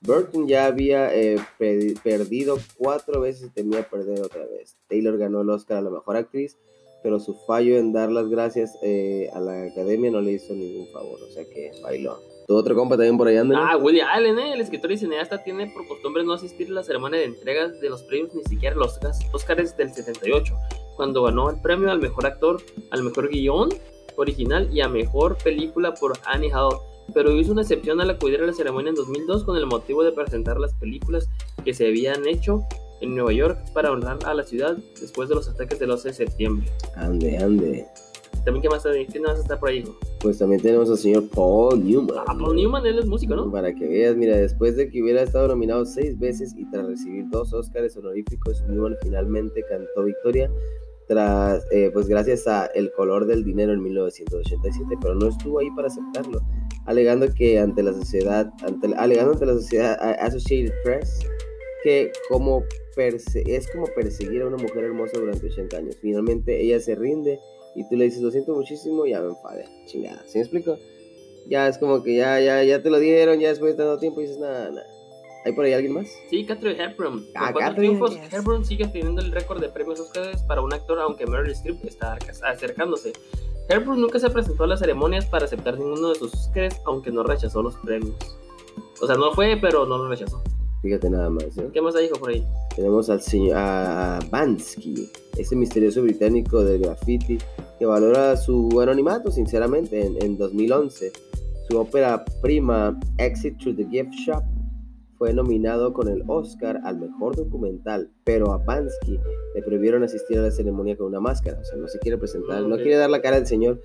Burton ya había eh, pe- perdido cuatro veces y temía perder otra vez. Taylor ganó el Oscar a la mejor actriz, pero su fallo en dar las gracias eh, a la academia no le hizo ningún favor, o sea que bailó. Tu otro compa también por ahí anda. ¿no? Ah, Woody Allen, ¿eh? el escritor y cineasta, tiene por costumbre no asistir a la ceremonia de entregas de los premios, ni siquiera los Oscars del 78, cuando ganó el premio al mejor actor, al mejor guion original y a mejor película por Annie Hall. Pero hizo una excepción al acudir a la ceremonia en 2002 con el motivo de presentar las películas que se habían hecho en Nueva York para honrar a la ciudad después de los ataques del 11 de septiembre. Ande, ande. También, ¿qué más, ¿qué más está por ahí? hijo? Pues también tenemos al señor Paul Newman. Ah, Paul Newman, él es músico, ¿no? Para que veas, mira, después de que hubiera estado nominado seis veces y tras recibir dos Oscars honoríficos, Newman finalmente cantó victoria tras, eh, pues gracias a El color del dinero en 1987, pero no estuvo ahí para aceptarlo, alegando que ante la sociedad, ante, alegando ante la sociedad Associated Press que como perse- es como perseguir a una mujer hermosa durante 80 años. Finalmente ella se rinde y tú le dices, lo siento muchísimo, ya me enfadé, chingada, ¿sí me explico? Ya es como que ya, ya, ya te lo dieron, ya después de tanto tiempo dices, nada, nada. ¿Hay por ahí alguien más? Sí, Catherine Hepburn. Con Ah, cuatro Catherine. triunfos, Yes. Hepburn sigue teniendo el récord de premios Oscars para un actor, aunque Meryl Streep está acercándose. Hepburn nunca se presentó a las ceremonias para aceptar ninguno de sus Oscars, aunque no rechazó los premios. O sea, no fue, pero no lo rechazó. Fíjate nada más, ¿eh? ¿Qué más hijo, por ahí? Tenemos al señor a, Bansky, ese misterioso británico del graffiti que valora su anonimato, sinceramente, en, en 2011. Su ópera prima, Exit to the Gift Shop, fue nominado con el Oscar al mejor documental, pero a Bansky le prohibieron asistir a la ceremonia con una máscara, o sea, no se quiere presentar, no Ok. quiere dar la cara del señor.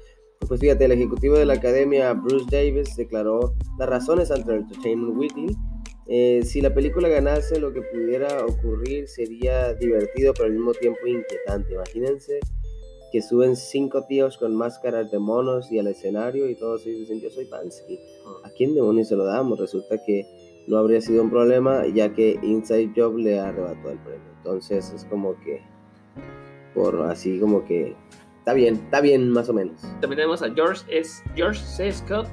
Pues fíjate, el ejecutivo de la academia, Bruce Davis, declaró las razones ante el Entertainment Weekly eh, si la película ganase, lo que pudiera ocurrir sería divertido, pero al mismo tiempo inquietante. Imagínense que suben cinco tíos con máscaras de monos y al escenario y todos ellos dicen, yo soy Pansky. ¿A quién demonios se lo damos? Resulta que no habría sido un problema, ya que Inside Job le arrebató el premio. Entonces es como que, por así como que, está bien, está bien más o menos. También tenemos a George, S. George C. Scott.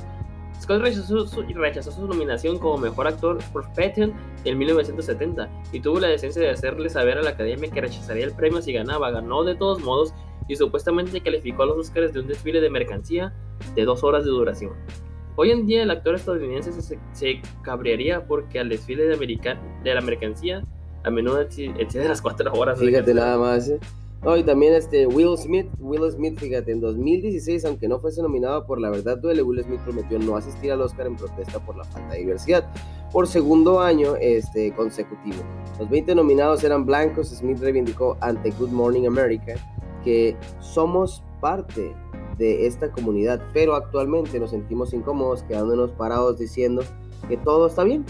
Scott rechazó su, rechazó su nominación como mejor actor por Patton en 1970 y tuvo la decencia de hacerle saber a la academia que rechazaría el premio si ganaba. Ganó de todos modos y supuestamente calificó a los Oscars de un desfile de mercancía de dos horas de duración. Hoy en día el actor estadounidense se, se cabrearía porque al desfile de, america- de la mercancía a menudo excede las cuatro horas. Fíjate nada más. ¿eh? No, y también este Will Smith, Will Smith, fíjate, en 2016, aunque no fuese nominado por La Verdad Duele, Will Smith prometió no asistir al Oscar en protesta por la falta de diversidad por segundo año este, consecutivo. Los 20 nominados eran blancos, Smith reivindicó ante Good Morning America que somos parte de esta comunidad, pero actualmente nos sentimos incómodos quedándonos parados diciendo que todo está bien.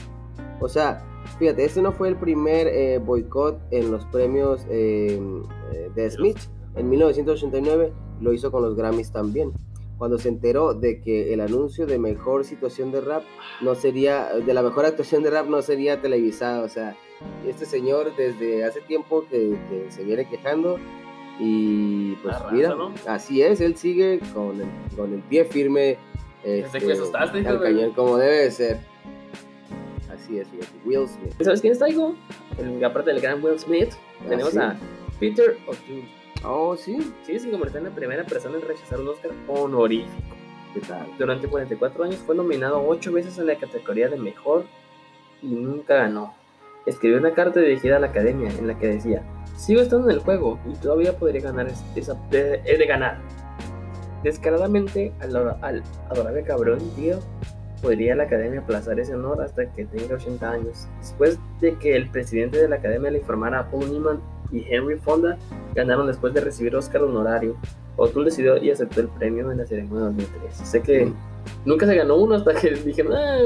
O sea, fíjate, este no fue el primer eh, boicot en los premios eh, eh, de Smith. En 1989 lo hizo con los Grammys también. cuando se enteró de que el anuncio de mejor situación de rap no sería, de la mejor actuación de rap no sería televisada. O sea, este señor desde hace tiempo que, que se viene quejando y pues Arrasa, mira, ¿no? así es, él sigue con el, con el pie firme Desde este, que asustaste, al cañón como debe de ser. Así es, fíjate, Will Smith. ¿Sabes quién está? El- aparte del gran Will Smith, tenemos sí? a Peter O'Toole. Oh, sí, Sí, se convirtió en la primera persona en rechazar un Oscar honorífico. ¿qué tal? Durante 44 años fue nominado 8 veces en la categoría de mejor y nunca ganó. Escribió una carta dirigida a la academia en la que decía: Sigo estando en el juego y todavía podría ganar es- esa, de, de ganar. Descaradamente, al, al adorable cabrón, tío, podría la academia aplazar ese honor hasta que tenga 80 años. Después de que el presidente de la academia le informara a Paul Newman y Henry Fonda, ganaron después de recibir Oscar honorario. O'Toole decidió y aceptó el premio en la ceremonia de 2003. Sé que Mm. nunca se ganó uno hasta que dijeron, ah,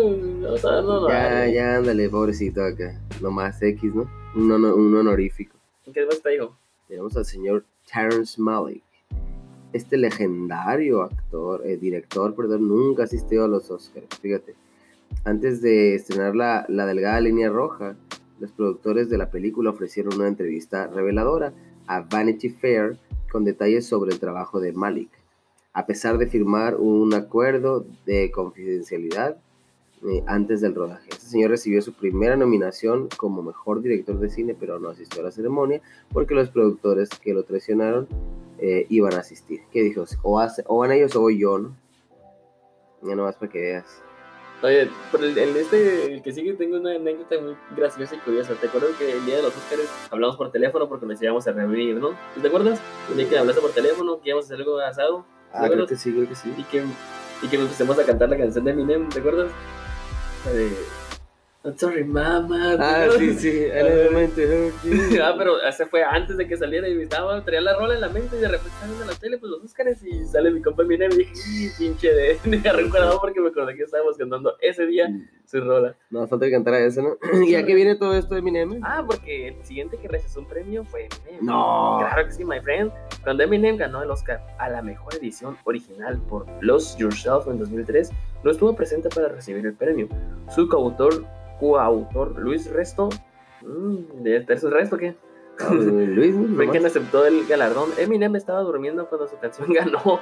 vamos a Ya, honorario". ya, ándale, pobrecito acá. Nomás X, ¿no? Un, un honorífico. ¿Qué más te digo? Tenemos al señor Terrence Malick. Este legendario actor, eh, director, perdón, nunca asistió a los Oscars. Fíjate, antes de estrenar la, la delgada línea roja, los productores de la película ofrecieron una entrevista reveladora a Vanity Fair con detalles sobre el trabajo de Malik. A pesar de firmar un acuerdo de confidencialidad eh, antes del rodaje, este señor recibió su primera nominación como mejor director de cine, pero no asistió a la ceremonia porque los productores que lo traicionaron eh, iban a asistir. ¿Qué dijo? O, hace- o van ellos o voy yo, ¿no? Ya nomás para que veas. Oye, por el, el este, el que sigue, tengo una anécdota muy graciosa y curiosa. ¿Te acuerdas que el día de los Oscars hablamos por teléfono porque nos íbamos a reunir, ¿no? ¿Te acuerdas? El día que hablaste por teléfono, que íbamos a hacer algo asado Ah, creo que sí, creo que sí. y que, y que empezamos a cantar la canción de Eminem, ¿te acuerdas? La sorry, mama. ¿te Ah, sí, sí. en el momento ah, pero ese fue antes de que saliera y estaba, traía la rola en la mente y de repente estaba viendo la tele, pues los Oscars y sale mi compa Eminem y dije, "Ih, pinche de, me agarré un corazón porque me acordé que estábamos cantando ese día su rola. No, falta que cantara eso, ¿no? ¿Y a qué viene todo esto de Eminem? Ah, porque el siguiente que rechazó un premio fue Eminem. No. Claro que sí, my friend. Cuando Eminem ganó el Oscar a la mejor edición original por Lost Yourself en 2003, no estuvo presente para recibir el premio. Su coautor, coautor Luis Resto, mm, ¿de tercer Resto qué? Ah, Luis, ¿no? Fue quien aceptó el galardón. Eminem estaba durmiendo cuando su canción ganó.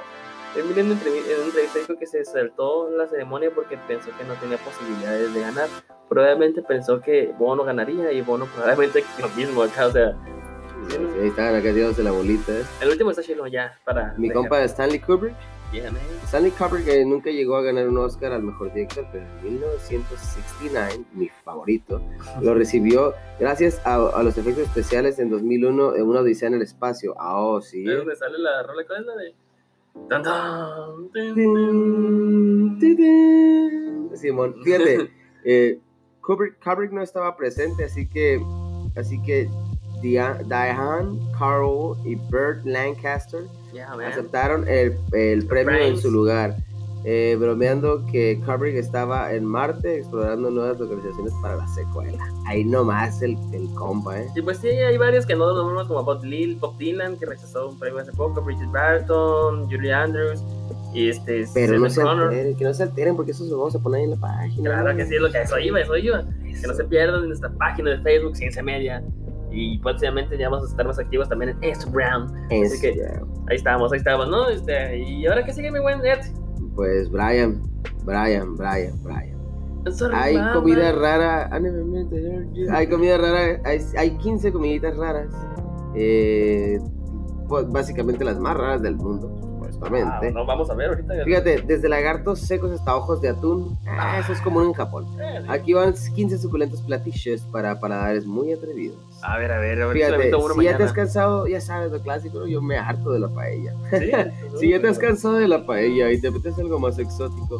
Eminem en una entrevista dijo que se saltó la ceremonia porque pensó que no tenía posibilidades de ganar. Probablemente pensó que Bono ganaría y Bono probablemente lo mismo acá. O sea, Sí, Ahí estaban acá tirándose la bolita, ¿eh? el último está chilo ya para. Mi dejar. compa Stanley Kubrick. Yeah, man. Stanley Kubrick que nunca llegó a ganar un Oscar al mejor director, pero en 1969, mi favorito, lo recibió gracias a, a los efectos especiales en 2001 en una odisea en el espacio. Ah, oh, sí. ¿Ves dónde sale la rola? ¿Cuál es la de.? Tan, tan, tin, Tin, tin, tin. Simón, fíjate, eh, Kubrick, Kubrick no estaba presente, así que, así que Dia- Diane Carroll y Burt Lancaster Yeah, aceptaron el, el premio en su lugar, eh, bromeando que Kubrick estaba en Marte explorando nuevas localizaciones para la secuela. Ahí nomás el, el compa, ¿eh? Y pues sí, hay varios que no los nombramos como Bob, Lil- Bob Dylan, que rechazó un premio hace poco, Bridget Barton, Julie Andrews, y este. Pero no se alteren, que no se alteren porque eso se lo vamos a poner ahí en la página. Claro que sí, es lo que eso iba, eso iba. Que no se pierdan en nuestra página de Facebook, Ciencia Media. Y próximamente ya vamos a estar más activos también en Instagram. Así que ahí estamos, ahí estamos, ¿no? Este, y ahora que sigue mi buen Ed. Pues Brian, Brian, Brian, Brian. Sorry, Hay mama. comida rara. You. Hay comida rara. Hay, hay 15 comiditas raras. Eh, pues básicamente las más raras del mundo, Ah, supuestamente. no, vamos a ver ahorita. Fíjate, desde lagartos secos hasta ojos de atún. ah, eso es común en Japón. Eh, Aquí van 15 suculentos platillos para paladares muy atrevidos. A ver, a ver, a ver. Fíjate, si ya te has cansado, ya sabes lo clásico, yo me harto de la paella. Sí, Si ya te has cansado de la paella y te apetece algo más exótico,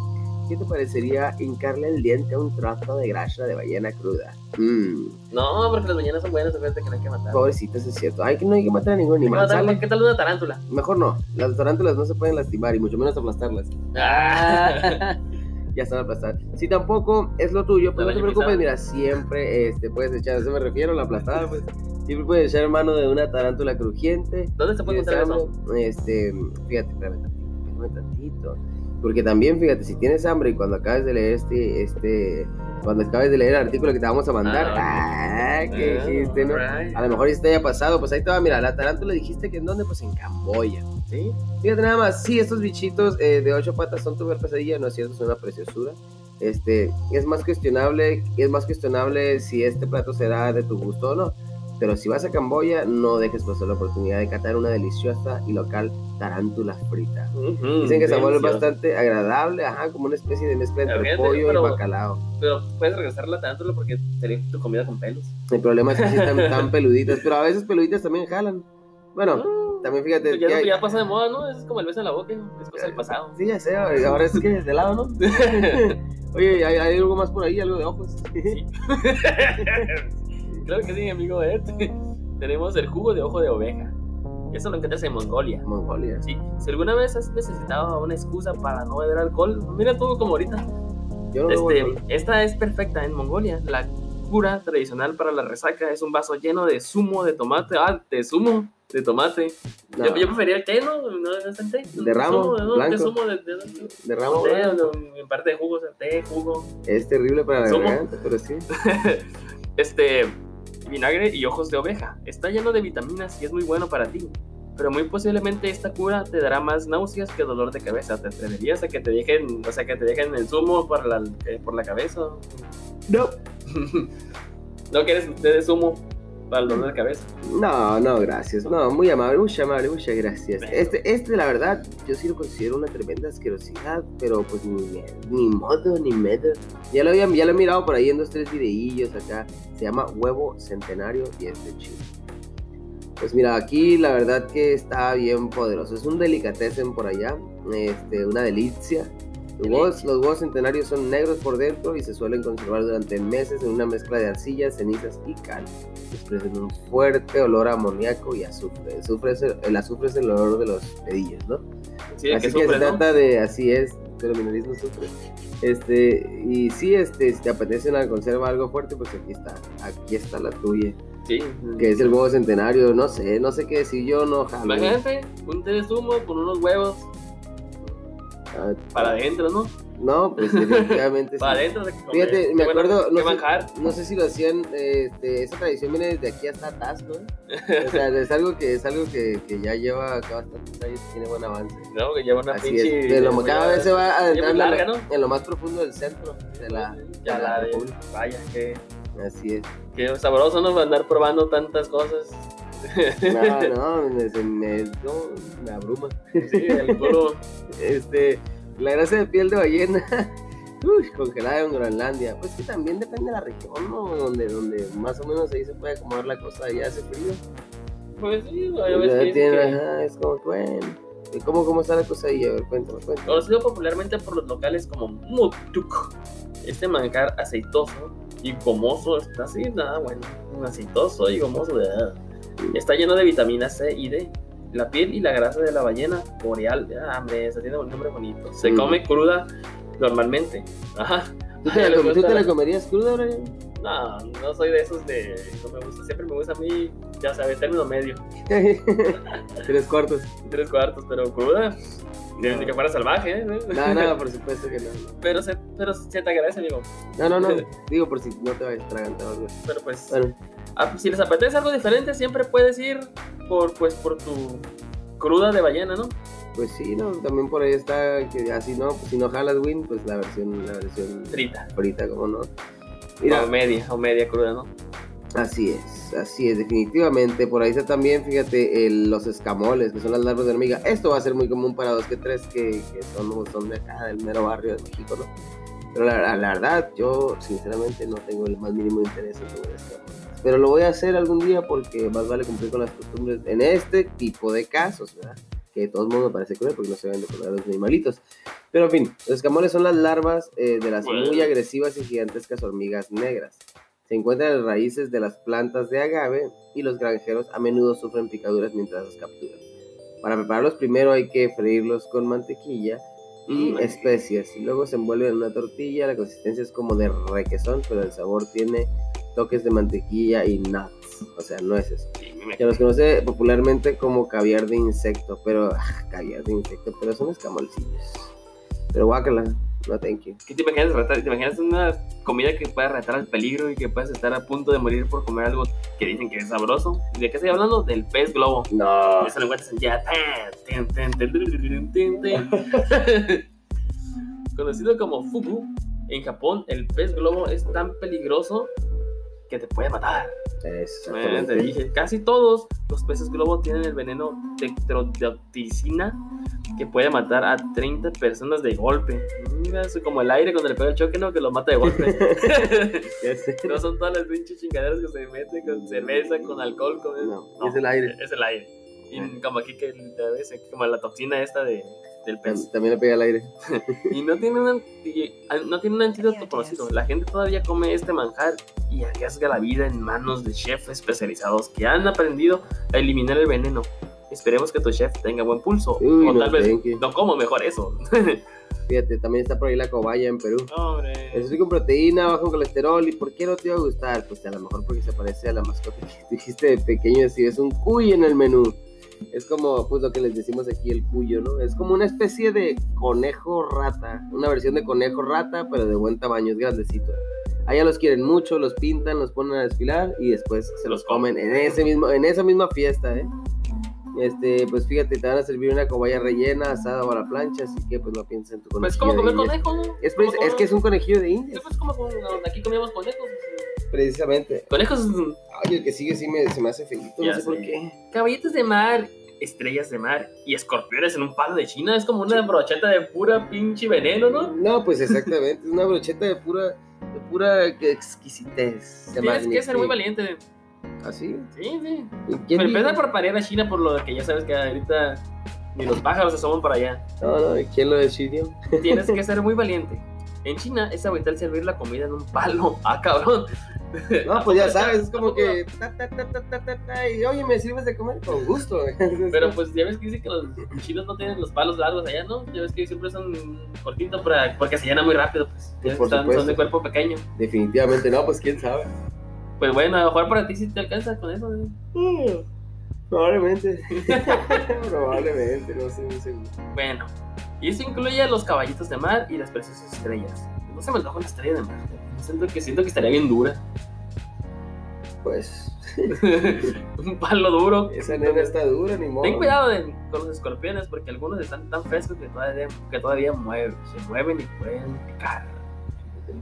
¿qué te parecería hincarle el diente a un trozo de grasa de ballena cruda? Mmm, No, porque las mañanas son buenas, acuérdate que no hay que matar. pobrecitas, es cierto. Ay, que no hay que matar a ningún animal. matar-. ¿Qué tal una tarántula? Mejor no, las tarántulas no se pueden lastimar y mucho menos aplastarlas. Ah. ya están aplastadas. Si tampoco es lo tuyo, pues no te preocupes, mira, siempre este, puedes echar, a eso me refiero, la aplastada, pues. Siempre puedes echar mano de una tarántula crujiente. ¿Dónde se puede encontrar eso? Este, fíjate, espérame tantito, tantito. Porque también, fíjate, si tienes hambre y cuando acabes de leer este, este, cuando acabes de leer el artículo que te vamos a mandar, Ah, ah, ¿qué Ah, dijiste, no? A lo mejor ya te haya pasado, pues ahí te va, mira, la tarántula dijiste que en dónde, pues en Camboya, ¿sí? Fíjate nada más, sí, estos bichitos eh, de ocho patas son tu pesadilla, no es cierto, son una preciosura. Este, es más cuestionable, es más cuestionable si este plato será de tu gusto o no. Pero si vas a Camboya, no dejes pasar la oportunidad de catar una deliciosa y local tarántula frita. Ujú, Dicen que sabor es bastante agradable, ajá, como una especie de mezcla entre Fíjate, pollo pero- y bacalao. Pero puedes regresar la tarántula porque sería tu comida con pelos. El problema es que sí están tan peluditas, pero a veces peluditas también jalan. Bueno, Ah, también fíjate pues ya, que hay- ya pasa de moda, ¿no? Es como el beso en la boca, es cosa del pasado. Sí, ya sé, ahora es que de lado, ¿no? Oye, ¿hay, hay algo más por ahí, algo de ojos. Sí. claro que sí, amigo. ¿eh? Tenemos el jugo de ojo de oveja. Eso lo encuentras en Mongolia. Mongolia. Sí, si alguna vez has necesitado una excusa para no beber alcohol, mira todo como ahorita. Yo no Este, esta es perfecta en Mongolia. La cura tradicional para la resaca es un vaso lleno de zumo de tomate. Ah, de zumo de tomate. no, Yo, yo prefería el té, ¿no? ¿No no es el té? De ramo, Zumo, ¿no? blanco. ¿Qué zumo de, de, de- de ramo, té, en parte de jugos, té, jugo. es terrible para la garganta, pero sí. Este, vinagre y ojos de oveja. Está lleno de vitaminas y es muy bueno para ti. Pero muy posiblemente esta cura te dará más náuseas que dolor de cabeza. ¿Te atreverías a que te dejen, o sea, que te dejen el zumo por la, eh, por la cabeza? No. ¿No quieres de zumo para el dolor de cabeza? No, no, gracias. No, muy amable, muy amable, muchas gracias. Este, este, la verdad, yo sí lo considero una tremenda asquerosidad, pero pues ni, ni modo, ni medo. Ya lo, había, ya lo he mirado por ahí en dos, tres videillos acá. Se llama huevo centenario y es de chile. Pues mira, aquí la verdad que está bien poderoso. Es un delicatessen por allá, este, una delicia. Los huevos, los huevos centenarios son negros por dentro y se suelen conservar durante meses en una mezcla de arcillas, cenizas y cal. Expresan un fuerte olor a amoníaco y azufre. El azufre es el, el azufre es el olor de los pedillos, ¿no? Sí, así que que sufre, se ¿no? trata de, así es, minerismo azufre. Este, y sí, este, si te apetece una conserva algo fuerte, pues aquí está, aquí está la tuya, Sí. que es el huevo centenario, no sé, no sé qué decir, yo no jalo. Imagínate, un té de zumo con unos huevos Ah, para adentro, ¿no? No, pues definitivamente sí. Para adentro. de que comer. Fíjate, me acuerdo, no sé, no sé si lo hacían, este, esa tradición viene desde aquí hasta Tasco, o sea, es algo que es algo que, que ya lleva acá bastantes años y tiene buen avance. No, que lleva una Así pinche. es, de lo- cada vez se va adentrando larga, en, lo, ¿no? en lo más profundo del centro de la, Ya de la de. República. Vaya, qué, Así es. qué sabroso, ¿no? Andar probando tantas cosas. No, no, me, me, no, me abruma. Sí, el puro. Este, la grasa de piel de ballena, uy, congelada en Groenlandia. Pues que también depende de la región, ¿no? Donde, donde más o menos ahí se puede acomodar la cosa, ya hace frío. Pues sí, tiene- que- ajá, es como bueno. ¿Y cómo, cómo está la cosa ahí? A ver, cuéntame, cuéntame. Conocido popularmente por los locales como mutuk. Este manjar aceitoso y gomoso está así, nada bueno. Aceitoso y gomoso. de- Está lleno de vitamina C y D. La piel y la grasa de la ballena boreal. Ah, hombre, esa tiene un nombre bonito. Se Mm. come cruda normalmente. Ajá. ¿Tú te, la, ¿tú te la comerías cruda, Brian? No, no soy de esos de. No me gusta. Siempre me gusta a mí, ya sabes, término medio. Tres cuartos. Tres cuartos, pero cruda. Desde No. que fuera salvaje, ¿eh? No, no, por supuesto que no. Pero se, pero se te agradece, amigo. No, no, no. Digo por si no te vayas a o algo. Pero pues, Bueno, ah, pues, si les apetece algo diferente, siempre puedes ir por, pues, por tu cruda de ballena, ¿no? pues sí, no. También por ahí está que así no, pues si no jalas win, pues la versión, la versión Frita. frita, como no. o Mira, media, o media cruda, ¿no? Así es, así es, definitivamente. Por ahí está también, fíjate, el- los escamoles, que son las larvas de hormiga. Esto va a ser muy común para dos que tres que, que son, son de acá, del mero barrio de México, ¿no? Pero la, la- verdad, yo sinceramente no tengo el más mínimo interés en comer escamoles. Pero lo voy a hacer algún día porque más vale cumplir con las costumbres en este tipo de casos, ¿verdad? Que de todos modos me parece cruel porque no se deben de comer a los animalitos. Pero en fin, los escamoles son las larvas eh, de las Bueno. muy agresivas y gigantescas hormigas negras. Se encuentran en las raíces de las plantas de agave y los granjeros a menudo sufren picaduras mientras los capturan. Para prepararlos primero hay que freírlos con mantequilla y Mm. especias luego se envuelven en una tortilla. La consistencia es como de requesón, pero el sabor tiene toques de mantequilla y nuts, o sea, nueces. Que los conoce popularmente como caviar de insecto, pero ah, caviar de insecto, pero son escamolcillos. Pero guácala, no thank you. ¿Qué te imaginas retar? ¿Te imaginas una comida que pueda retar al peligro y que puedas estar a punto de morir por comer algo que dicen que es sabroso? ¿De qué estoy hablando? Del pez globo. No. Eso lo encuentras en tin. Conocido como fugu, en Japón el pez globo es tan peligroso que te puede matar. Eh, Exactamente. te dije, casi todos los peces globo tienen el veneno tetrodotoxina que puede matar a 30 personas de golpe. Mira, es como el aire cuando le pega el choque, ¿no? Que lo mata de golpe. No son todas las pinches chingaderas que se meten con cerveza, con alcohol, con... No, es el aire. Es el aire. Y como aquí que a veces, como la toxina esta de, del pez. Tam- También le pega el aire. Y no tiene, un, anti- no tiene un antídoto conocido. La gente todavía come este manjar y arriesga la vida en manos de chefs especializados que han aprendido a eliminar el veneno. Esperemos que tu chef tenga buen pulso. Uy, o no, tal vez thank you. no como mejor eso. Fíjate, también está por ahí la cobaya en Perú. Hombre. Es rico en proteína, bajo en colesterol. ¿Y por qué no te iba a gustar? Pues a lo mejor porque se parece a la mascota que dijiste de pequeño. Si es un cuy en el menú. Es como, pues lo que les decimos aquí, el cuyo, ¿no? Es como una especie de conejo rata. Una versión de conejo rata, pero de buen tamaño, es grandecito. Allá los quieren mucho, los pintan, los ponen a desfilar y después se los comen en ese mismo, en esa misma fiesta, ¿eh? Este, pues fíjate, te van a servir una cobaya rellena, asada o a la plancha, así que pues no pienses en tu Pues conejillo como de comer conejo, ¿no? Es, Como pues, es que es un conejillo de India, Pues como con- aquí comíamos conejos. Precisamente. Conejos, Ay, el que sigue sí me, se me hace feito, no sé por qué. caballitos de mar, estrellas de mar y escorpiones en un palo de China. Es como una brocheta de pura pinche veneno, ¿no? No, pues exactamente, es una brocheta de pura, de pura exquisitez. Tienes que ser muy valiente. ¿Así? Sí, sí. ¿Y quién Pero dijo? empieza por parear a China por lo que ya sabes que ahorita ni los pájaros se asoman para allá. No, no, ¿y ¿quién lo decidió? Tienes que ser muy valiente. En China es habitual servir la comida en un palo. Ah, cabrón. No, pues ya sabes, es como que. Ta, ta, ta, ta, ta, ta, ta, y oye, ¿me sirves de comer? Con gusto. Pero pues ya ves que dice que los chinos no tienen los palos largos allá, ¿no? Ya ves que siempre son cortitos para, porque se llena muy rápido, pues. Pues, por están- son de cuerpo pequeño. Definitivamente no, pues quién sabe. Pues bueno, a lo mejor para ti sí te alcanza con eso. ¿no? Mm, Probablemente. Probablemente, no sé, muy seguro. Bueno, y eso incluye a los caballitos de mar y las preciosas estrellas. No se me antoja una estrella de mar. Siento que, siento que estaría bien dura. Pues, Un palo duro. esa nena está dura, ni modo. Ten cuidado de- con los escorpiones porque algunos están tan frescos que todavía, que todavía mueven, se mueven y pueden picar.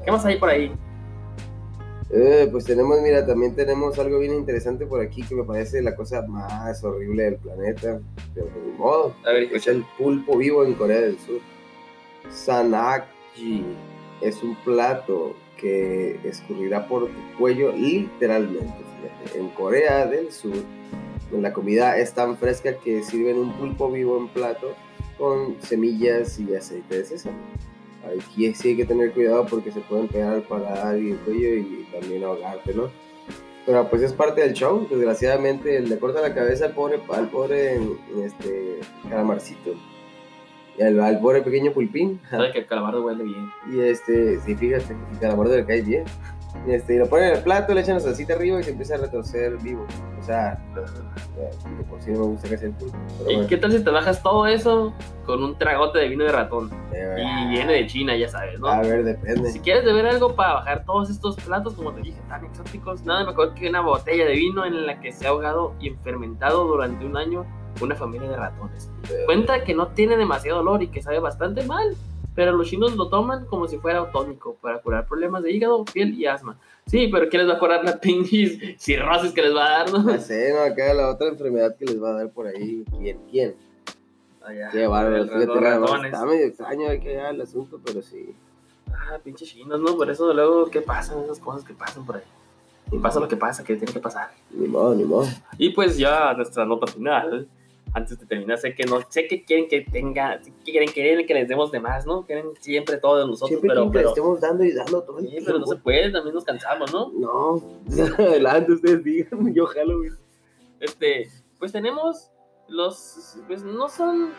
¿Qué más hay por ahí? Eh, pues tenemos, mira, también tenemos algo bien interesante por aquí que me parece la cosa más horrible del planeta. Pero de ni modo. A ver, Es el pulpo vivo en Corea del Sur. Sanakji es un plato que escurrirá por tu cuello literalmente. fíjate. En Corea del Sur, la comida es tan fresca que sirven un pulpo vivo en plato con semillas y aceite de sésamo. Aquí sí hay que tener cuidado porque se pueden pegar al paladar y el cuello y también ahogarte, ¿no? Pero pues es parte del show. Desgraciadamente le corta la cabeza al pobre, al pobre este, calamarcito. Y al, al pobre pequeño pulpín. Sabe que el calamardo huele bien. Y este, sí, fíjate, el calamardo le cae bien. Y este, y lo ponen en el plato, le echan la salsita arriba y se empieza a retorcer vivo. O sea, de por sí no me gusta casi el pulpo. ¿Y bueno, qué tal si te bajas todo eso con un tragote de vino de ratón? Y viene de China, ya sabes, ¿no? A ver, depende. Si quieres beber algo para bajar todos estos platos, como te dije, tan exóticos, nada mejor que una botella de vino en la que se ha ahogado y fermentado durante un año una familia de ratones. Cuenta que no tiene demasiado olor y que sabe bastante mal, pero los chinos lo toman como si fuera tónico para curar problemas de hígado, piel y asma. Sí, pero ¿qué les va a curar la pinches cirrosis que les va a dar, no? Ya sé, no, acá la otra enfermedad que les va a dar por ahí. ¿Quién? ¿Quién? Allá, Qué bárbaro. Está medio extraño hay que el asunto, pero sí. Ah, pinches chinos, ¿no? Por eso luego, ¿qué pasan? Esas cosas que pasan por ahí. Y pasa lo que pasa, que tiene que pasar. Ni modo, ni modo. Y pues ya nuestra nota final. Antes de terminar, sé que no, sé que quieren que tenga, que quieren, quieren que les demos de más, ¿no? Quieren siempre todo de nosotros, Siempre pero, que le pero, estemos dando y dando todo el sí, pero no se tiempo. puede, también nos cansamos, ¿no? No, adelante ustedes digan, yo Halloween. Este, pues tenemos los, pues no son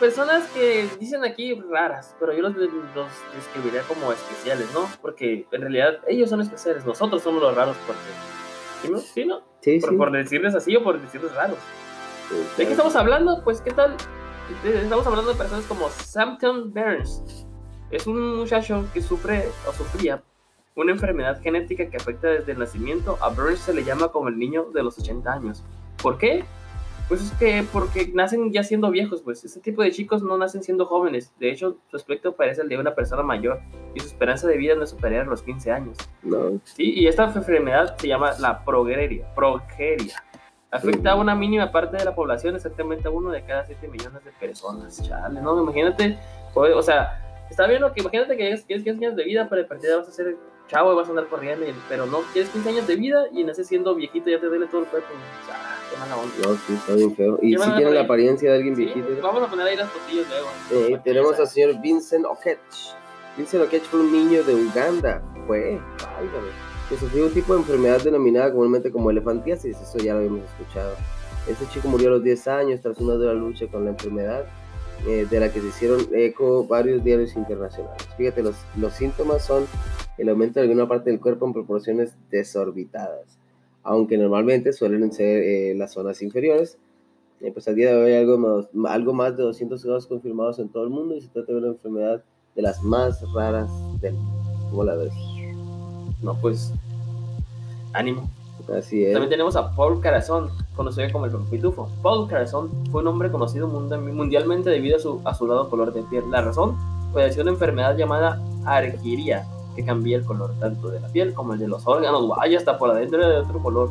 personas que dicen aquí raras, pero yo los, los describiría como especiales, ¿no? Porque en realidad ellos son especiales, nosotros somos los raros porque ¿Sí, no? ¿Sí, no? Sí, Por, sí. por decirles así o por decirles raros. ¿De qué estamos hablando? Pues, ¿qué tal? Estamos hablando de personas como Samson Burns. Es un muchacho que sufre o sufría una enfermedad genética que afecta desde el nacimiento. A Burns se le llama como el niño de los 80 años. ¿Por qué? Pues es que porque nacen ya siendo viejos, pues este tipo de chicos no nacen siendo jóvenes. De hecho, su aspecto parece el de una persona mayor y su esperanza de vida no es superior a los 15 años. No, Sí, y esta enfermedad se llama la progeria. progeria. Afecta a una mínima parte de la población, exactamente a uno de cada 7 millones de personas. Chale, no, imagínate, o sea, está bien lo que imagínate que tienes 15 años de vida, pero de partida vas a ser chavo y vas a andar corriendo, pero no, tienes 15 años de vida y naces siendo viejito ya te duele todo el cuerpo. O sea, qué mala onda. no, sí, está bien feo. Y ¿Qué van sí a tiene la apariencia de alguien Sí, viejito. ¿no? vamos a poner ahí las fotillos luego. Eh, tenemos al señor Vincent Okech. Vincent Okech fue un niño de Uganda. Fue, válgame, que sufrió un tipo de enfermedad denominada comúnmente como elefantiasis. Eso ya lo habíamos escuchado. Este chico murió a los 10 años tras una dura lucha con la enfermedad, eh, de la que se hicieron eco varios diarios internacionales. Fíjate, los, los síntomas son el aumento de alguna parte del cuerpo en proporciones desorbitadas, aunque normalmente suelen ser eh, las zonas inferiores. Eh, pues a día de hoy hay algo más, algo más de 200 casos confirmados en todo el mundo y se trata de una enfermedad de las más raras del mundo. ¿Cómo la ves? No, pues, ánimo. Así es. También tenemos a Paul Carazón, conocido como el Pitufo. Paul Carazón fue un hombre conocido mundialmente debido a su azulado color de piel. La razón padeció una enfermedad llamada arquiria, que cambia el color tanto de la piel como el de los órganos. Vaya, hasta por adentro de otro color.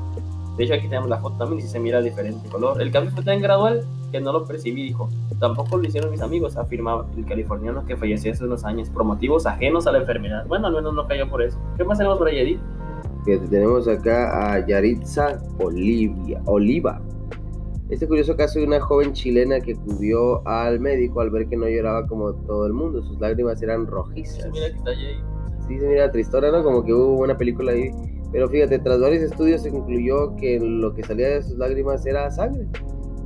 De hecho, aquí tenemos la foto también y sí se mira diferente color. El cambio fue tan gradual que no lo percibí, dijo. Tampoco lo hicieron mis amigos, afirmaba el californiano que falleció hace unos años por motivos ajenos a la enfermedad. Bueno, al menos no cayó por eso. ¿Qué más tenemos por ahí, Edith? Fíjate, tenemos acá a Yaritza Olivia, Oliva. Este curioso caso de una joven chilena que acudió al médico al ver que no lloraba como todo el mundo. Sus lágrimas eran rojizas. Mira que está ahí. Sí, se mira tristona, ¿no? Como que hubo una película ahí. Pero fíjate, tras varios estudios se concluyó que lo que salía de sus lágrimas era sangre.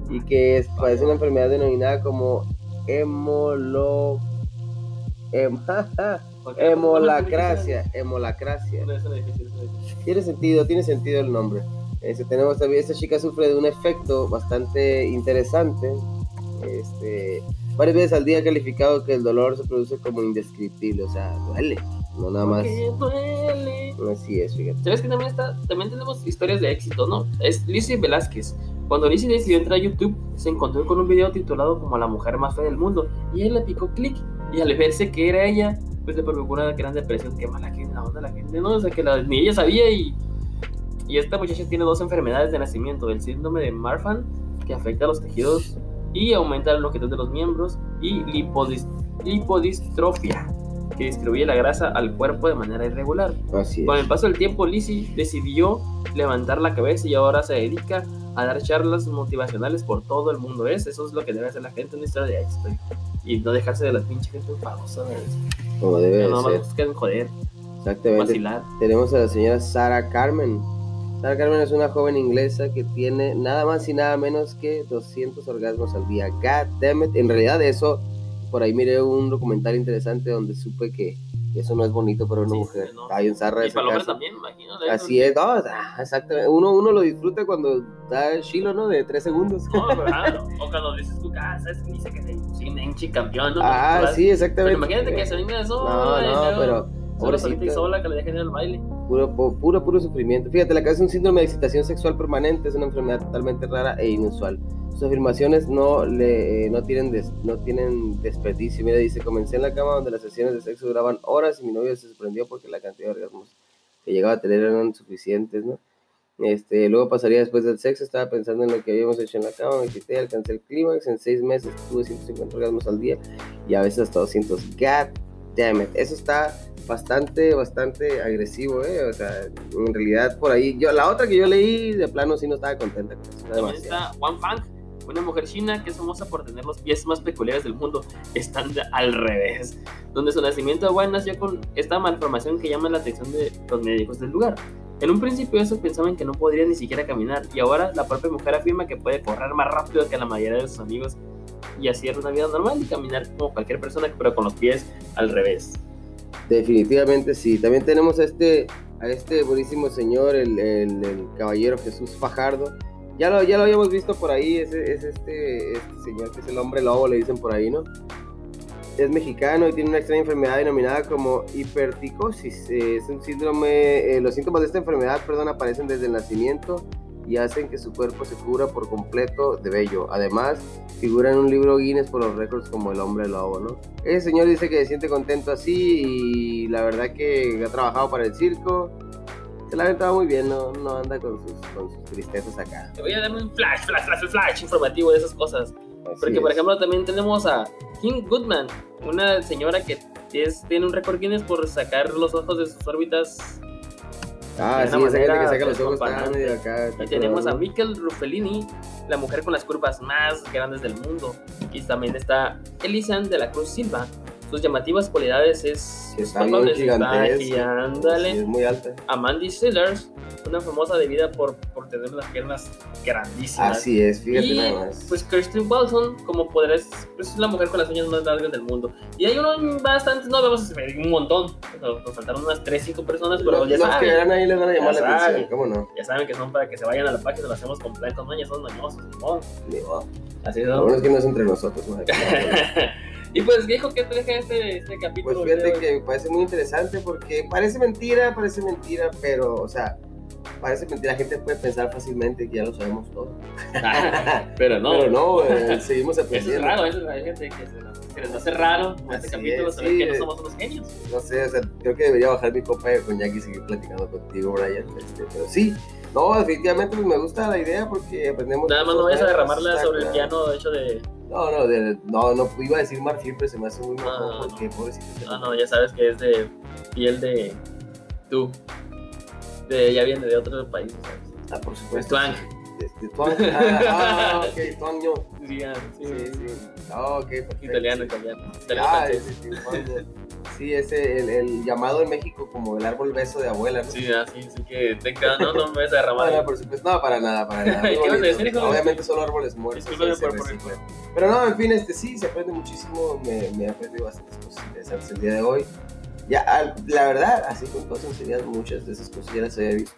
Y que es- padece una enfermedad denominada como hemolo... em- hemolacracia. Hemolacracia. Tiene sentido, tiene sentido el nombre. Este, tenemos también, esta chica sufre de un efecto bastante interesante. Este, varias veces al día calificado que el dolor se produce como indescriptible, o sea, duele, no nada más. Porque duele. Así es, fíjate. ¿Sabes que también está? También tenemos historias de éxito, ¿no? Es Lizzie Velázquez. Cuando Lizzie decidió entrar a YouTube, se encontró con un video titulado como La mujer más fea del mundo. Y él le picó clic. Y al verse que era ella, pues le provocó una gran depresión. Qué mala que la onda la gente, ¿no? O sea, que ni ella sabía. Y, y esta muchacha tiene dos enfermedades de nacimiento: el síndrome de Marfan, que afecta a los tejidos y aumenta la longitud de los miembros, y lipodis- lipodistrofia, que distribuye la grasa al cuerpo de manera irregular. Así Con el paso del tiempo, Lizzie decidió levantar la cabeza y ahora se dedica a dar charlas motivacionales por todo el mundo. ¿Ves? Eso es lo que debe hacer la gente en una historia de éxito. Y no dejarse de las pinches gente enfadosa. Como debe no ser. buscan joder, Exactamente. vacilar. Tenemos a la señora Sarah Carmen. Sarah Carmen es una joven inglesa que tiene nada más y nada menos que 200 orgasmos al día. God damn it. En realidad eso, por ahí miré un documental interesante donde supe que eso no es bonito para una Sí, mujer. no. Está bien zarra Y para caso. también, imagino. Así es, no, exactamente. Uno, uno lo disfruta cuando da el chilo, ¿no? De tres segundos. No, ¿verdad? O cuando dices ¿sabes qué dice que es un campeón? ¿no? ah, sí, Pero exactamente. imagínate que se venga eso. No, no, pero Pobrecita. sola que le dejen ir al baile. Puro, pu- puro, puro sufrimiento. Fíjate, la cabeza es un síndrome de excitación sexual permanente, es una enfermedad totalmente rara e inusual. Sus afirmaciones no, le, eh, no, tienen des- no tienen desperdicio. Mira, dice, comencé en la cama donde las sesiones de sexo duraban horas y mi novio se sorprendió porque la cantidad de orgasmos que llegaba a tener eran suficientes, ¿no? Este, luego pasaría después del sexo, estaba pensando en lo que habíamos hecho en la cama, me quité, alcancé el clímax, en seis meses tuve 150 orgasmos al día y a veces hasta 200. God damn eso está bastante, bastante agresivo, ¿eh? O sea, en realidad por ahí, yo, la otra que yo leí, de plano sí no estaba contenta con eso, demasiado. está Wang Fang, una mujer china que es famosa por tener los pies más peculiares del mundo. Están de- al revés. Donde su nacimiento Wang nació con esta malformación que llama la atención de los médicos del lugar. En un principio esos pensaban que no podría ni siquiera caminar y ahora la propia mujer afirma que puede correr más rápido que la mayoría de sus amigos y así una vida normal y caminar como cualquier persona pero con los pies al revés. Definitivamente sí. También tenemos a este a este buenísimo señor, el, el- el caballero Jesús Fajardo. Ya lo, ya lo habíamos visto por ahí, es, es este, este señor que es el hombre lobo, le dicen por ahí, ¿no? Es mexicano y tiene una extraña enfermedad denominada como hiperticosis. Eh, es un síndrome, eh, los síntomas de esta enfermedad, perdón, aparecen desde el nacimiento y hacen que su cuerpo se cubra por completo de vello. Además, figura en un libro Guinness por los récords como el hombre lobo, ¿no? Ese señor dice que se siente contento así y la verdad que ha trabajado para el circo. Se la ha muy bien, no, no anda con sus, tristezas acá. Te voy a dar un flash, flash, flash, flash informativo de esas cosas. Porque, por ejemplo, también tenemos a Kim Goodman, una señora que es- tiene un récord Guinness por sacar los ojos de sus órbitas. Ah, sí, esa gente que saca los ojos está medio acá. está Y tenemos a curado. Mikkel Ruffellini, la mujer con las curvas más grandes del mundo. Y también está Elisan de la Cruz Silva. Sus llamativas cualidades es Que está está gigantesca. Sí, ándale. es muy alta. A Mandy Sellers, una famosa debida por, por tener las piernas grandísimas. Así es, fíjate Y nada más. pues Kirsten Walton, como podrás, pues, es la mujer con las uñas más largas del mundo. Y hay uno bastantes, no vamos a ver un montón. Nos nos faltaron unas 3, 5 personas, pero los, ya los que saben. verán ahí les van a llamar Ya la atención, saben. ¿cómo no? Ya saben que son para que se vayan a la página, lo hacemos con plan con mañas, son mañosos, ni modo. Ni modo. Así Lo es. bueno es que no es entre nosotros, ¿no? y pues, viejo, ¿qué te deja este, este capítulo? Pues fíjate que me parece muy interesante porque parece mentira, parece mentira, pero, o sea, parece mentira. La gente puede pensar fácilmente que ya lo sabemos todo. pero no, Pero no, eh, seguimos Eso es aprendiendo. raro, eso es hay gente que se, se les hace raro este capítulo es, saber sí, que no somos unos genios. No sé, o sea, creo que debería bajar mi copa de coñac y seguir platicando contigo, Brian. este, pero sí, no, definitivamente me gusta la idea porque aprendemos. Nada más no vayas a derramarla sobre el piano hecho de. No, no, de- no, no, iba a decir marfil, pero se me hace muy No, mal no, no. porque pobrecito. No, no, ya sabes que es de piel de. Tú. De, ya viene de otro país, ¿sabes? Ah, por Es supuesto. twang. Este, twang. Ah, ah, ok, twang yo. Sí, ah, sí, Sí, sí. Ah, ok, perfecto. Italiano, italiano. Italiano Ah, francés. sí, yo. Sí, ese, el, el llamado en México como el árbol beso de abuela, ¿no? Sí, ah, sí, que tenga. No, no me vas a derramar. no, por supuesto, no, para nada, para nada. ¿Qué vas a decir, hijo? Obviamente son árboles muertos. Por-. Pero no, en fin, este sí, se aprende muchísimo. Me, me he aprendido bastantes cosas interesantes el día de hoy. Ya, al- la verdad, así con toda sinceridad, muchas de esas cosas ya las había visto.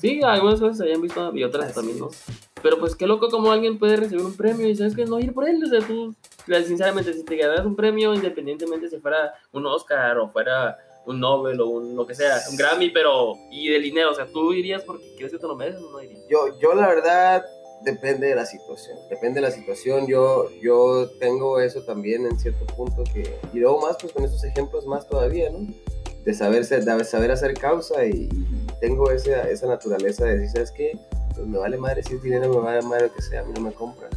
Sí, algunas cosas se habían visto y otras Así también no. es. Pero pues qué loco como alguien puede recibir un premio y sabes que no ir por él. O sea, tú, sinceramente, si te ganas un premio, independientemente si fuera un Oscar o fuera un Nobel o un lo que sea, un Grammy, pero y del dinero, o sea, tú irías porque crees que te lo mereces o no irías. Yo, yo la verdad, depende de la situación. Depende de la situación. Yo, yo tengo eso también en cierto punto que... Y luego más, pues con esos ejemplos más todavía, ¿no? De saber, de saber hacer causa y, tengo esa, esa naturaleza de decir, ¿sabes qué? Pues me vale madre si es dinero, me vale madre lo que sea, a mí no me compran.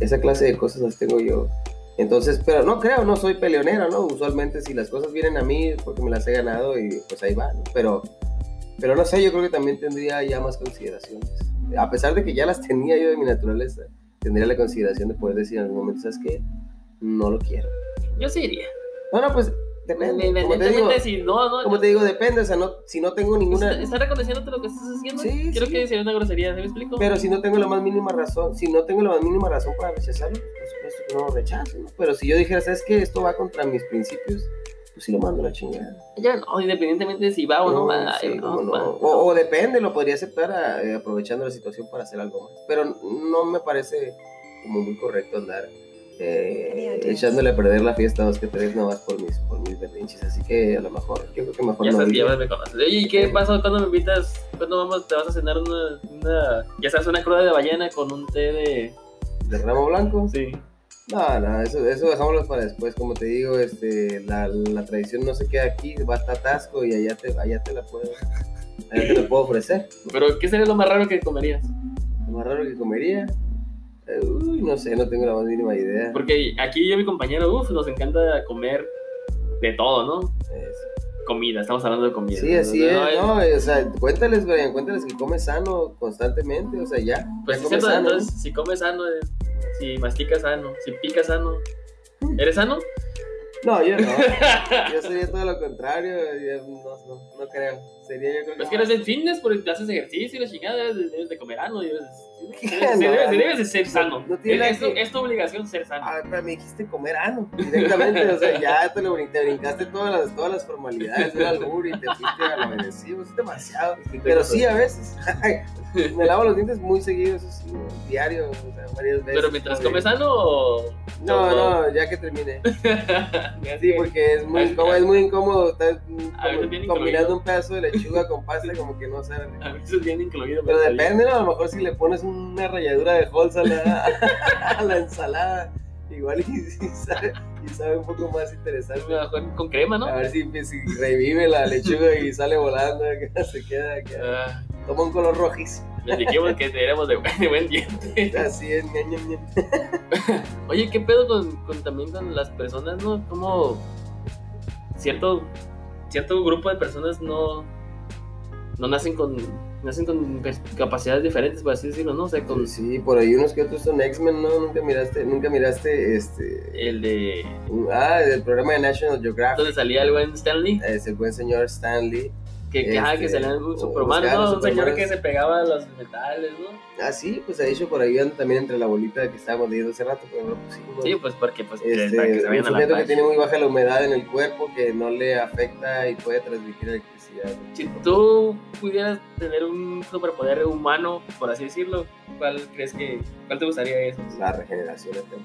Esa clase de cosas las tengo yo. Entonces, pero no creo, no soy peleonero, ¿no? Usualmente si las cosas vienen a mí porque me las he ganado y pues ahí va, ¿no? Pero, pero no sé, yo creo que también tendría ya más consideraciones. A pesar de que ya las tenía yo de mi naturaleza, tendría la consideración de poder decir en algún momento, ¿sabes qué? No lo quiero. Yo sí iría. No, no, pues depende. Como te digo, Independientemente si no, no. como te digo, depende. O sea, no, si no tengo ninguna... Está, está reconociéndote lo que estás haciendo. Sí, Creo sí. que sería una grosería, ¿sí me explico? Pero si no tengo la más mínima razón, si no tengo la más mínima razón para rechazarlo, pues, por supuesto que no lo rechazo. ¿no? Pero si yo dijera, ¿sabes qué? Esto va contra mis principios, pues sí lo mando a la chingada. Ya no, independientemente si va o no, va. sí, no, va. O, o depende, lo podría aceptar a- eh, aprovechando la situación para hacer algo más. Pero no me parece como muy correcto andar eh, echándole a perder la fiesta dos que tres nomás por mis, por mis berrinches. Así que a lo mejor, yo creo que mejor Ya no sabes ya me conoces. Oye, ¿y qué Sí. pasó cuando me invitas? ¿Cuándo vamos, te vas a cenar una, una, ya sabes, una cruda de ballena con un té de... ¿De ramo blanco? Sí. No, no, eso, eso dejámoslo para después. Como te digo, este, la, la tradición no se queda aquí, va hasta Tasco y allá te, allá te la puedo, allá te la puedo ofrecer. Pero, ¿qué sería lo más raro que comerías? Lo más raro que comería, eh, uy, no sé, no tengo la más mínima idea. Porque aquí yo y mi compañero, uff, nos encanta comer de todo, ¿no? Comida, estamos hablando de comida. Sí, así No, es, no, o sea, cuéntales, Brian, cuéntales que come sano constantemente, o sea, ya. Pues ya sí, come cierto, sano. entonces, si comes sano, eh, si masticas sano, si picas sano, ¿eres sano? No, yo no. Yo sería todo lo contrario. yo no, no, no creo. Sería yo creo Es que que. eres el fitness porque te haces ejercicio y la chingada, debes, debes de comer algo, debes, ¿Qué? debes, No, debes- no. debes de ser sano. No tiene es, es que- es tu obligación ser sano. Ah, pero me dijiste comer ano directamente, o sea, ya te lo te brincaste todas las, todas las formalidades del albur y te fuiste a lo agresivo, es demasiado. Pero sí, a veces. me lavo los dientes muy seguido, eso sí, diario, o sea, varias veces. Pero mientras comes sano o... No, no, ya que termine. Sí, que- porque es muy Es- incómodo, es muy incómodo estar combinando un pedazo de lechuga con pasta como que no sabe. A veces bien incluido. Pero depende, ¿no? A lo mejor si le pones una ralladura de holz a la, a la ensalada, igual y, y sabe, y sabe un poco más interesante. Con crema, ¿no? A ver si, si revive la lechuga y sale volando, que se queda, que Ah, toma un color rojizo. les dijimos que éramos de buen, de buen diente. Así es, ña, ña, ña. Oye, ¿qué pedo con, con también con las personas, no? Como cierto, cierto grupo de personas no, no nacen con, nacen con capacidades diferentes, por así decirlo, ¿no? O sea, con Sí, por ahí unos que otros son X-Men, ¿no? Nunca miraste, nunca miraste este. el de Ah, del programa de National Geographic. donde salía el buen Stanley, Es el buen señor Stanley. Que, que, ah, que Este, salía un Superman, buscar ¿no? Un señor que se pegaba a los metales, ¿no? Ah, sí, pues de hecho por ahí anda también entre la bolita que estábamos leyendo hace rato, pero no lo pusimos. Sí, pues porque pues que- Este, para que se un vayan a la sujeto que paz. tiene muy baja la humedad en el cuerpo que no le afecta y puede transmitir electricidad. Si tú pudieras tener un superpoder humano, por así decirlo, ¿cuál crees que, cuál te gustaría eso? La regeneración. acá.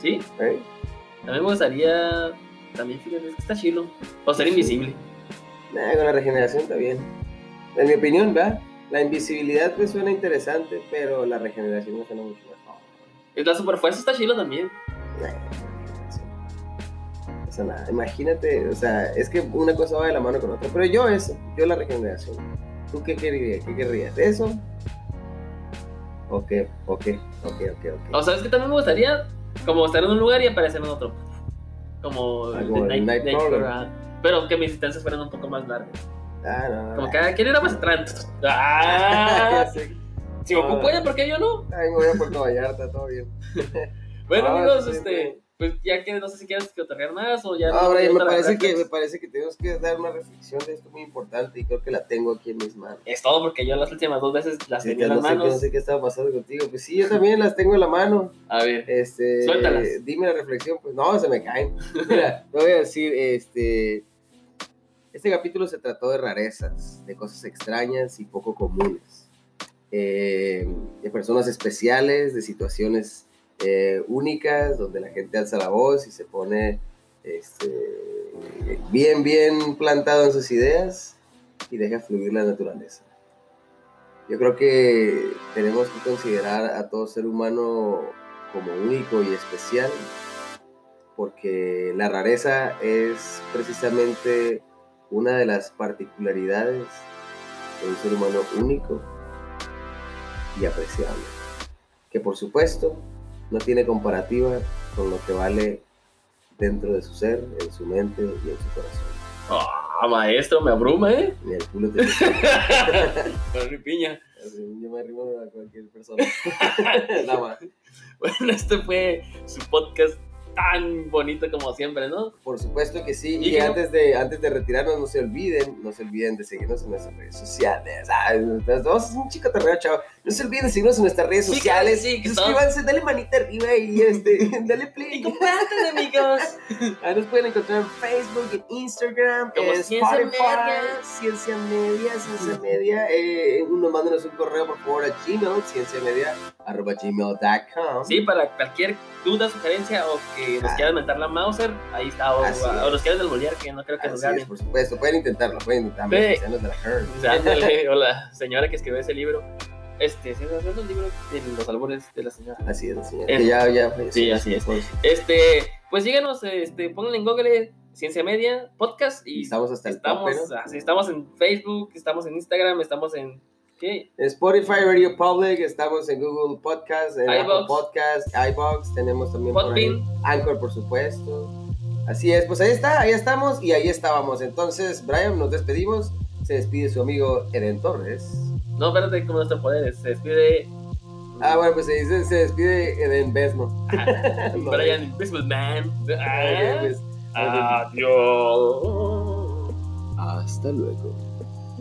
¿Sí? ¿Eh? A mí me gustaría también, fíjate, es que está chilo. O ser Sí. invisible. Nah, con la regeneración está bien. En mi opinión, ¿verdad? La invisibilidad pues suena interesante, pero la regeneración me suena mucho mejor. Y La superfuerza está chilo también. Nah. O sea, nada, imagínate, o sea, es que una cosa va de la mano con otra, pero yo eso, yo la regeneración. ¿Tú qué querrías? ¿Qué querrías? ¿Eso? ¿O qué? ¿O qué? ¿O qué? ¿O sea, es que también me gustaría como estar en un lugar y aparecer en otro. Como, Ah, como el Night-. Nightcrawler, Pero que mis distancias fueran un poco más largas. Ah, no. Como no. que ah, quiero ir a Mazatlán. Ah, si Goku puede, ¿por qué yo no? Ay, me voy a Puerto Vallarta, todo bien. Bueno, Ah, amigos, este, pues ya que no sé si quieres que otorgar más o ya. Ahora, ya me parece, que, me parece que tenemos que dar una reflexión de esto muy importante y creo que la tengo aquí en mis manos. Es todo porque yo las últimas dos veces las Sí, tenía en no, las sé, que no manos. sé qué estaba pasando contigo. Pues sí, yo también las tengo en la mano. A ver. Este, Suéltalas. Dime la reflexión. Pues no, se me caen. Mira, te voy a decir, este, este capítulo se trató de rarezas, de cosas extrañas y poco comunes, eh, de personas especiales, de situaciones eh, únicas, donde la gente alza la voz y se pone este, bien, bien plantado en sus ideas y deja fluir la naturaleza. Yo creo que tenemos que considerar a todo ser humano como único y especial, porque la rareza es precisamente una de las particularidades de un ser humano único y apreciable, que por supuesto no tiene comparativa con lo que vale dentro de su ser, en su mente y en su corazón. Ah, maestro, me abruma, ¿eh? Ni el culo te Con mi piña. Yo me arrimo a cualquier persona. Nada más. Bueno, este fue su podcast tan bonito como siempre, ¿no? Por supuesto que sí. Y Y, que no- antes, de, antes de retirarnos, no se olviden, no se olviden de seguirnos en nuestras redes sociales. Ah, Vamos a un chico terreno, chavo. No se olviden de seguirnos en nuestras redes Sí, sociales. sí, que Suscríbanse, dale manita arriba y este, dale play. Y compartan, amigos. Ahí nos pueden encontrar en Facebook, en Instagram, Como en Ciencia Spotify, Media. Ciencia Media, Ciencia Media. Eh, nos mándenos un correo, por favor, a Gmail, cienciamedia, arroba gmail.com. Sí, para cualquier duda, sugerencia o que nos Ah. quieran mentar la Mauser, ahí está. O, Así o nos quieran desbolear, que no creo que nos Así es, por supuesto, pueden intentarlo, pueden intentarlo. Sí. especiales de la Hearn. O sea, ándale, o la señora que escribió ese libro. Este, ¿sí es el libro de los albores de la señora? Así es, señor. Eh, Que ya, ya falleció. sí, así es. Pues, Este, pues síganos, este, pónganle en Google Ciencia Media Podcast y estamos hasta el estamos, así, estamos en Facebook, estamos en Instagram, estamos en Spotify, Radio Public, estamos en Google Podcast, en Apple. Podcast, iBox, tenemos también por ahí. Anchor, por supuesto. Así es, pues ahí está, ahí estamos y ahí estábamos. Entonces, Brian, nos despedimos. Se despide su amigo Eden Torres. No, espérate, como nuestro poder se despide Ah, bueno, pues se dice, se despide Eden Besno. Brian Businessman. Ok, Ah, pues, Adiós. Hasta luego.